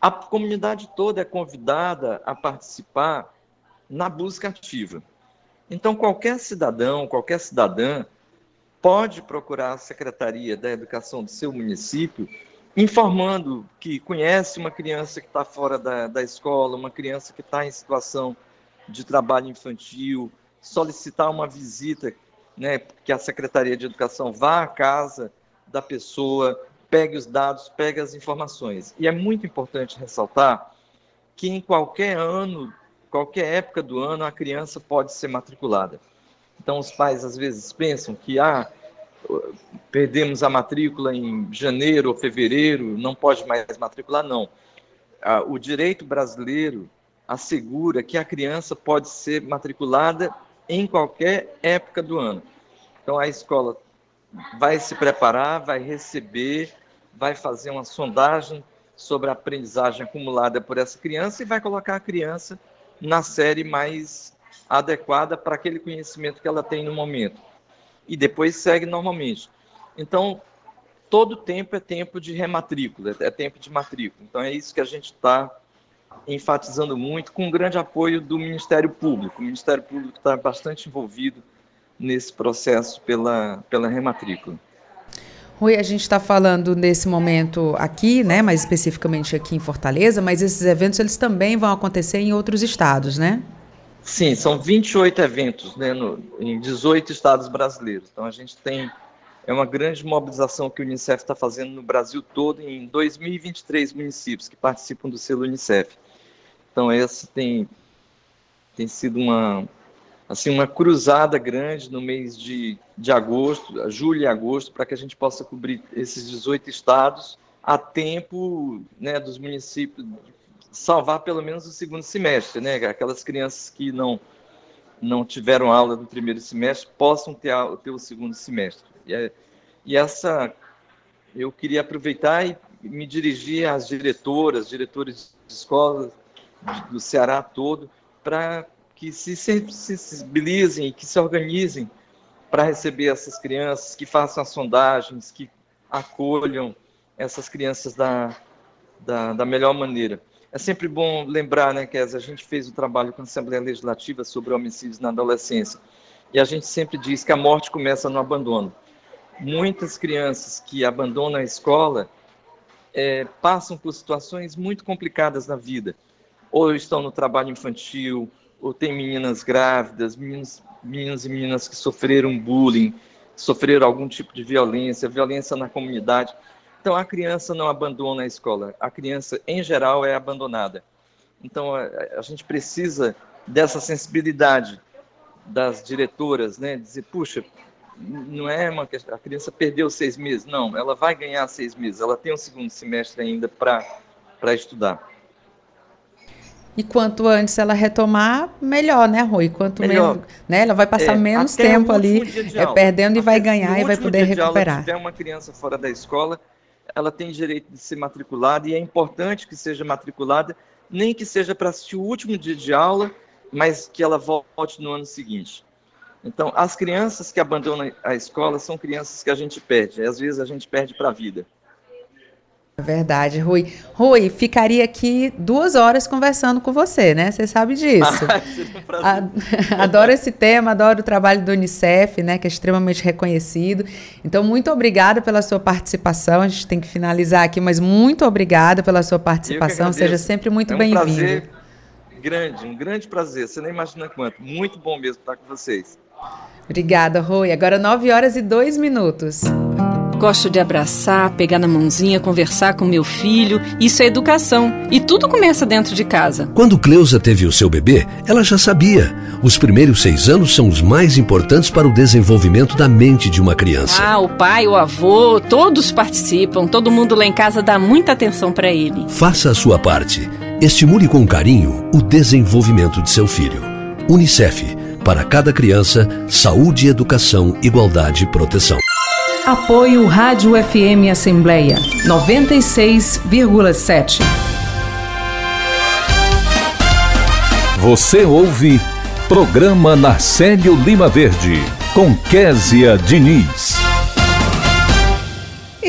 A comunidade toda é convidada a participar na busca ativa. Então, qualquer cidadão, qualquer cidadã pode procurar a Secretaria da Educação do seu município, informando que conhece uma criança que está fora da, da escola, uma criança que está em situação de trabalho infantil, solicitar uma visita, né, que a Secretaria de Educação vá à casa da pessoa, pegue os dados, pegue as informações. E é muito importante ressaltar que em qualquer ano, qualquer época do ano, a criança pode ser matriculada. Então, os pais às vezes pensam que, ah, perdemos a matrícula em janeiro ou fevereiro, não pode mais matricular, não. O direito brasileiro assegura que a criança pode ser matriculada em qualquer época do ano. Então a escola vai se preparar, vai receber, vai fazer uma sondagem sobre a aprendizagem acumulada por essa criança e vai colocar a criança na série mais adequada para aquele conhecimento que ela tem no momento. E depois segue normalmente. Então, todo tempo é tempo de rematrícula, é tempo de matrícula. Então, é isso que a gente está enfatizando muito, com grande apoio do Ministério Público. O Ministério Público está bastante envolvido nesse processo pela, pela rematrícula. Rui, a gente está falando nesse momento aqui, né, mais especificamente aqui em Fortaleza, mas esses eventos eles também vão acontecer em outros estados, né? Sim, são 28 eventos né, no, em 18 estados brasileiros. Então a gente tem é uma grande mobilização que o Unicef está fazendo no Brasil todo em 2023 municípios que participam do selo Unicef. Então essa tem tem sido uma assim uma cruzada grande no mês de, de agosto, julho e agosto, para que a gente possa cobrir esses 18 estados a tempo né, dos municípios salvar pelo menos o segundo semestre, né? Aquelas crianças que não não tiveram aula no primeiro semestre possam ter, ter o segundo semestre. E, é, e essa eu queria aproveitar e me dirigir às diretoras, diretores de escolas do Ceará todo, para que se sensibilizem, que se organizem para receber essas crianças, que façam as sondagens, que acolham essas crianças da, da, da melhor maneira. É sempre bom lembrar, né, que a gente fez o trabalho com a Assembleia Legislativa sobre homicídios na adolescência, e a gente sempre diz que a morte começa no abandono. Muitas crianças que abandonam a escola é, passam por situações muito complicadas na vida, ou estão no trabalho infantil, ou tem meninas grávidas, meninos, meninos e meninas que sofreram bullying, sofreram algum tipo de violência, violência na comunidade. Então a criança não abandona a escola, a criança em geral é abandonada. Então a, a gente precisa dessa sensibilidade das diretoras, né? Dizer, puxa, não é uma questão, a criança perdeu seis meses, não, ela vai ganhar seis meses, ela tem um segundo semestre ainda para estudar. E quanto antes ela retomar, melhor, né, Rui? Quanto melhor. menos, né? Ela vai passar é, menos tempo ali, é, perdendo e vai ganhar e vai poder recuperar. Se tiver uma criança fora da escola, ela tem direito de ser matriculada e é importante que seja matriculada, nem que seja para assistir o último dia de aula, mas que ela volte no ano seguinte. Então, as crianças que abandonam a escola são crianças que a gente perde, às vezes a gente perde para a vida. É verdade, Rui. Rui, ficaria aqui duas horas conversando com você, né? Você sabe disso. Ah, adoro esse tema, adoro o trabalho do Unicef, né? Que é extremamente reconhecido. Então, muito obrigada pela sua participação. A gente tem que finalizar aqui, mas muito obrigada pela sua participação. Seja sempre muito é um bem-vindo. prazer grande, um grande prazer. Você nem imagina quanto. Muito bom mesmo estar com vocês. Obrigada, Rui. Agora 9 horas e 2 minutos. Gosto de abraçar, pegar na mãozinha, conversar com meu filho. Isso é educação. E tudo começa dentro de casa. Quando Cleusa teve o seu bebê, ela já sabia. Os primeiros seis anos são os mais importantes para o desenvolvimento da mente de uma criança. Ah, o pai, o avô, todos participam. Todo mundo lá em casa dá muita atenção para ele. Faça a sua parte. Estimule com carinho o desenvolvimento de seu filho. Unicef. Para cada criança, saúde, educação, igualdade e proteção. Apoio Rádio FM Assembleia 96,7. Você ouve Programa Narcélio Lima Verde com Késia Diniz.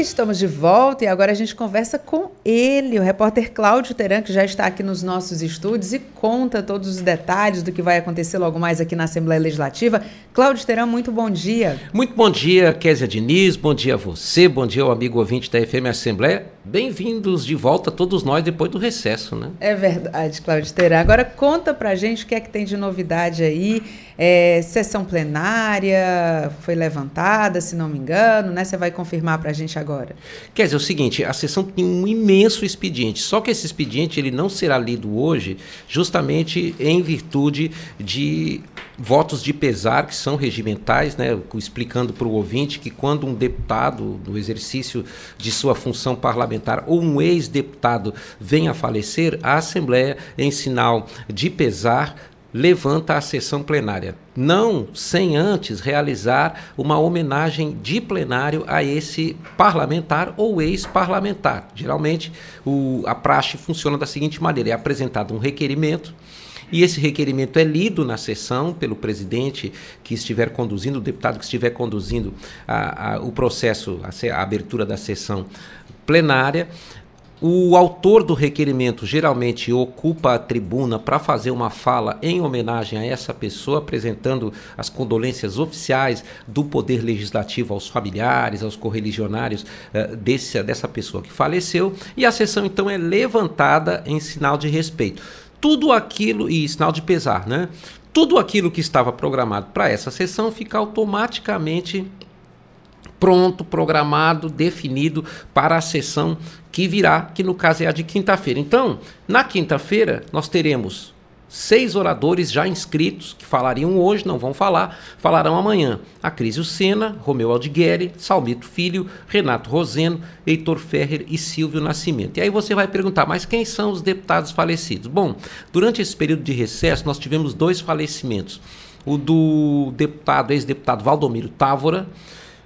Estamos de volta e agora a gente conversa com ele, o repórter Cláudio Teran, que já está aqui nos nossos estúdios e conta todos os detalhes do que vai acontecer logo mais aqui na Assembleia Legislativa. Cláudio Teran, muito bom dia. Muito bom dia, Késia Diniz, bom dia a você, bom dia ao amigo ouvinte da FM Assembleia Bem-vindos de volta todos nós depois do recesso, né? É verdade, Cláudio Teran. Agora conta pra gente o que é que tem de novidade aí. É, sessão plenária foi levantada, se não me engano, né? Você vai confirmar pra gente agora. Quer dizer, é o seguinte, a sessão tem um imenso expediente, só que esse expediente ele não será lido hoje justamente em virtude de votos de pesar que são regimentais, né? Explicando para o ouvinte que quando um deputado, no exercício de sua função parlamentar, ou um ex-deputado vem a falecer, a Assembleia, em sinal de pesar, levanta a sessão plenária. Não sem antes realizar uma homenagem de plenário a esse parlamentar ou ex-parlamentar. Geralmente, o, a praxe funciona da seguinte maneira: é apresentado um requerimento e esse requerimento é lido na sessão pelo presidente que estiver conduzindo, o deputado que estiver conduzindo a, a, o processo, a, a abertura da sessão plenária. O autor do requerimento geralmente ocupa a tribuna para fazer uma fala em homenagem a essa pessoa, apresentando as condolências oficiais do Poder Legislativo aos familiares, aos correligionários uh, desse, dessa pessoa que faleceu, e a sessão então é levantada em sinal de respeito tudo aquilo, e sinal de pesar, né? Tudo aquilo que estava programado para essa sessão fica automaticamente pronto, programado, definido para a sessão que virá, que no caso é a de quinta-feira. Então, na quinta-feira, nós teremos seis oradores já inscritos, que falariam hoje, não vão falar, falarão amanhã. Acrísio Sena, Romeu Aldigueri, Salmito Filho, Renato Roseno, Heitor Ferrer e Silvio Nascimento. E aí você vai perguntar, mas quem são os deputados falecidos? Bom, durante esse período de recesso, nós tivemos dois falecimentos. O do deputado, ex-deputado Valdomiro Távora,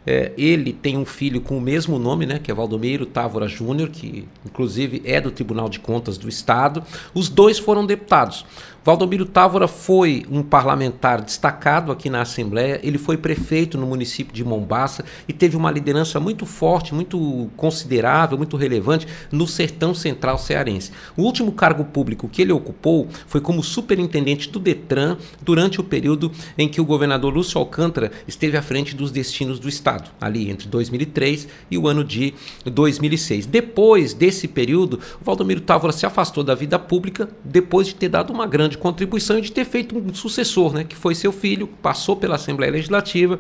é, ele tem um filho com o mesmo nome, né, que é Valdomiro Távora Júnior, que inclusive é do Tribunal de Contas do Estado. Os dois foram deputados. Valdomiro Távora foi um parlamentar destacado aqui na Assembleia, ele foi prefeito no município de Mombaça e teve uma liderança muito forte, muito considerável, muito relevante no sertão central cearense. O último cargo público que ele ocupou foi como superintendente do Detran durante o período em que o governador Lúcio Alcântara esteve à frente dos destinos do Estado, ali entre 2003 e o ano de 2006. Depois desse período, Valdomiro Távora se afastou da vida pública depois de ter dado uma grande de contribuição e de ter feito um sucessor, né, que foi seu filho, passou pela Assembleia Legislativa,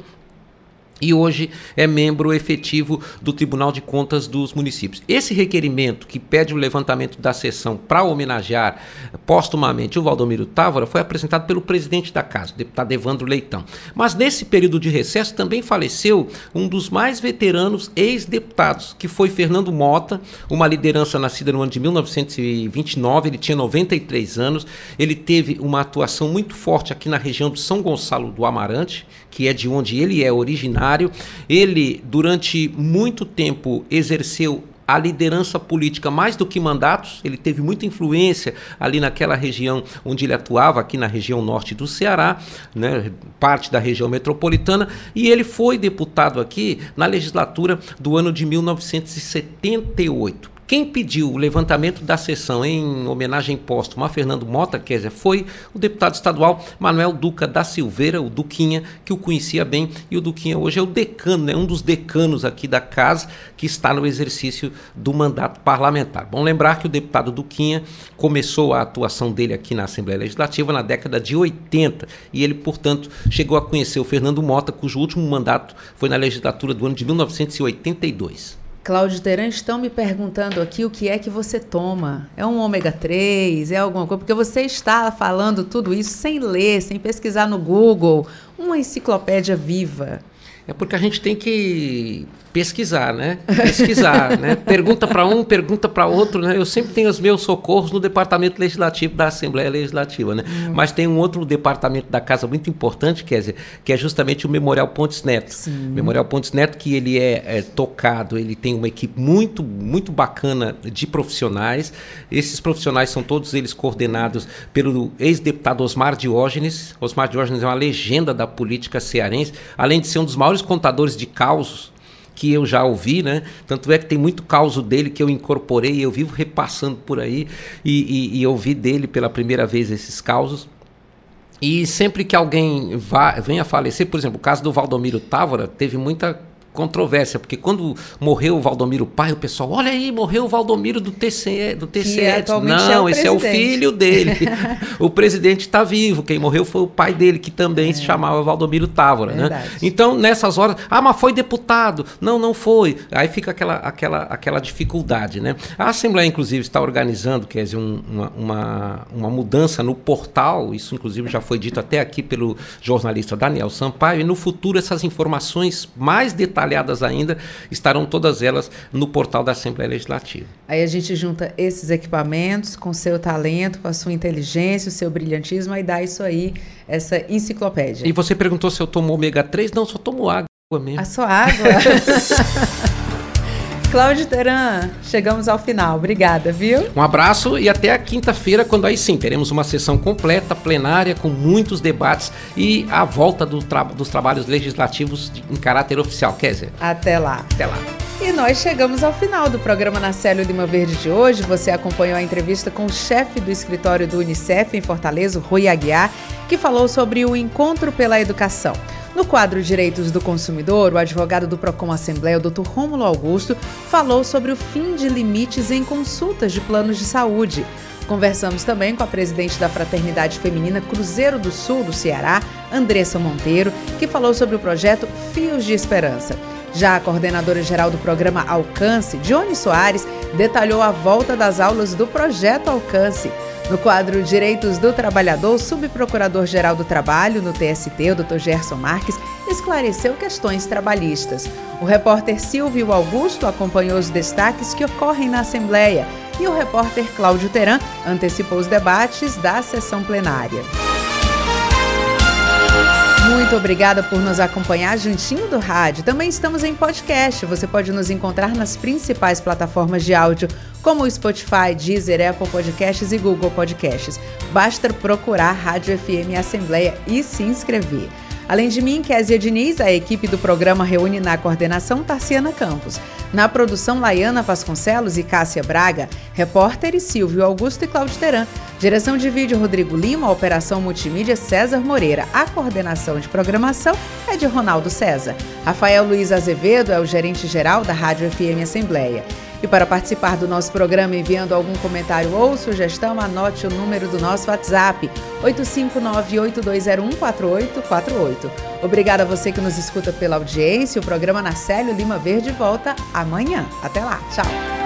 e hoje é membro efetivo do Tribunal de Contas dos Municípios. Esse requerimento que pede o levantamento da sessão para homenagear postumamente o Valdomiro Távora foi apresentado pelo presidente da casa, o deputado Evandro Leitão. Mas nesse período de recesso também faleceu um dos mais veteranos ex-deputados, que foi Fernando Mota, uma liderança nascida no ano de 1929, ele tinha 93 anos, ele teve uma atuação muito forte aqui na região de São Gonçalo do Amarante, que é de onde ele é originário. Ele, durante muito tempo, exerceu a liderança política mais do que mandatos, ele teve muita influência ali naquela região onde ele atuava, aqui na região norte do Ceará, né, parte da região metropolitana, e ele foi deputado aqui na legislatura do ano de 1978. Quem pediu o levantamento da sessão em homenagem póstuma a Fernando Mota Kézia foi o deputado estadual Manuel Duca da Silveira, o Duquinha, que o conhecia bem, e o Duquinha hoje é o decano, né, um dos decanos aqui da casa que está no exercício do mandato parlamentar. Bom lembrar que o deputado Duquinha começou a atuação dele aqui na Assembleia Legislativa na década de 80 e ele, portanto, chegou a conhecer o Fernando Mota, cujo último mandato foi na legislatura do ano de 1982. Cláudio Teran, estão me perguntando aqui o que é que você toma. É um ômega 3? É alguma coisa? Porque você está falando tudo isso sem ler, sem pesquisar no Google. Uma enciclopédia viva. É porque a gente tem que pesquisar, né? Pesquisar, né? Pergunta para um, pergunta para outro, né? Eu sempre tenho os meus socorros no departamento legislativo da Assembleia Legislativa, né? Hum. Mas tem um outro departamento da casa muito importante, quer dizer, que é justamente o Memorial Pontes Neto. Sim. Memorial Pontes Neto que ele é, é, tocado, ele tem uma equipe muito muito bacana de profissionais. Esses profissionais são todos eles coordenados pelo ex-deputado Osmar Diógenes. Osmar Diógenes é uma legenda da política cearense, além de ser um dos maiores contadores de causos que eu já ouvi, né? Tanto é que tem muito caos dele que eu incorporei, eu vivo repassando por aí e, e, e ouvi dele pela primeira vez esses causos. E sempre que alguém vá, venha a falecer, por exemplo, o caso do Valdomiro Távora, teve muita controvérsia, porque quando morreu o Valdomiro pai, o pessoal, olha aí, morreu o Valdomiro do TCE, do TCE. é Não, é esse é o filho dele. o presidente está vivo, quem morreu foi o pai dele, que também é. se chamava Valdomiro Távora, né? Então, nessas horas, ah, mas foi deputado. Não, não foi. Aí fica aquela, aquela, aquela dificuldade, né? A Assembleia, inclusive, está organizando, quer dizer, um, uma, uma, uma mudança no portal, isso inclusive já foi dito até aqui pelo jornalista Daniel Sampaio, e no futuro essas informações mais detalhadas ainda estarão todas elas no portal da Assembleia Legislativa. Aí a gente junta esses equipamentos com seu talento, com a sua inteligência, o seu brilhantismo, e dá isso aí, essa enciclopédia. E você perguntou se eu tomo ômega 3? Não, só tomo água mesmo. A sua água? Cláudio Teran, chegamos ao final. Obrigada, viu? Um abraço e até a quinta-feira, quando aí sim teremos uma sessão completa, plenária, com muitos debates e a volta do tra dos trabalhos legislativos em caráter oficial. Quer dizer? Até lá. Até lá. E nós chegamos ao final do programa Na Célio Lima Verde de hoje. Você acompanhou a entrevista com o chefe do escritório do Unicef em Fortaleza, Rui Aguiar, que falou sobre o Encontro pela Educação. No quadro Direitos do Consumidor, o advogado do Procon Assembleia, o Dr. Rômulo Augusto, falou sobre o fim de limites em consultas de planos de saúde. Conversamos também com a presidente da Fraternidade Feminina Cruzeiro do Sul do Ceará, Andressa Monteiro, que falou sobre o projeto Fios de Esperança. Já a coordenadora geral do programa Alcance, Johnny Soares, detalhou a volta das aulas do projeto Alcance. No quadro Direitos do Trabalhador, o subprocurador-geral do Trabalho no TST, o Dr. Gerson Marques, esclareceu questões trabalhistas. O repórter Silvio Augusto acompanhou os destaques que ocorrem na Assembleia e o repórter Cláudio Teran antecipou os debates da sessão plenária. Muito obrigada por nos acompanhar juntinho do rádio. Também estamos em podcast. Você pode nos encontrar nas principais plataformas de áudio, como o Spotify, Deezer, Apple Podcasts e Google Podcasts. Basta procurar Rádio FM Assembleia e se inscrever. Além de mim, Kézia Diniz, a equipe do programa reúne na coordenação Tarciana Campos. Na produção, Laiana Vasconcelos e Cássia Braga. Repórteres Silvio Augusto e Cláudio Teran. Direção de vídeo Rodrigo Lima, operação multimídia César Moreira. A coordenação de programação é de Ronaldo César. Rafael Luiz Azevedo é o gerente geral da Rádio FM Assembleia. E para participar do nosso programa enviando algum comentário ou sugestão, anote o número do nosso WhatsApp, 859-8201-4848. Obrigada a você que nos escuta pela audiência. O programa Nacélio Lima Verde volta amanhã. Até lá. Tchau.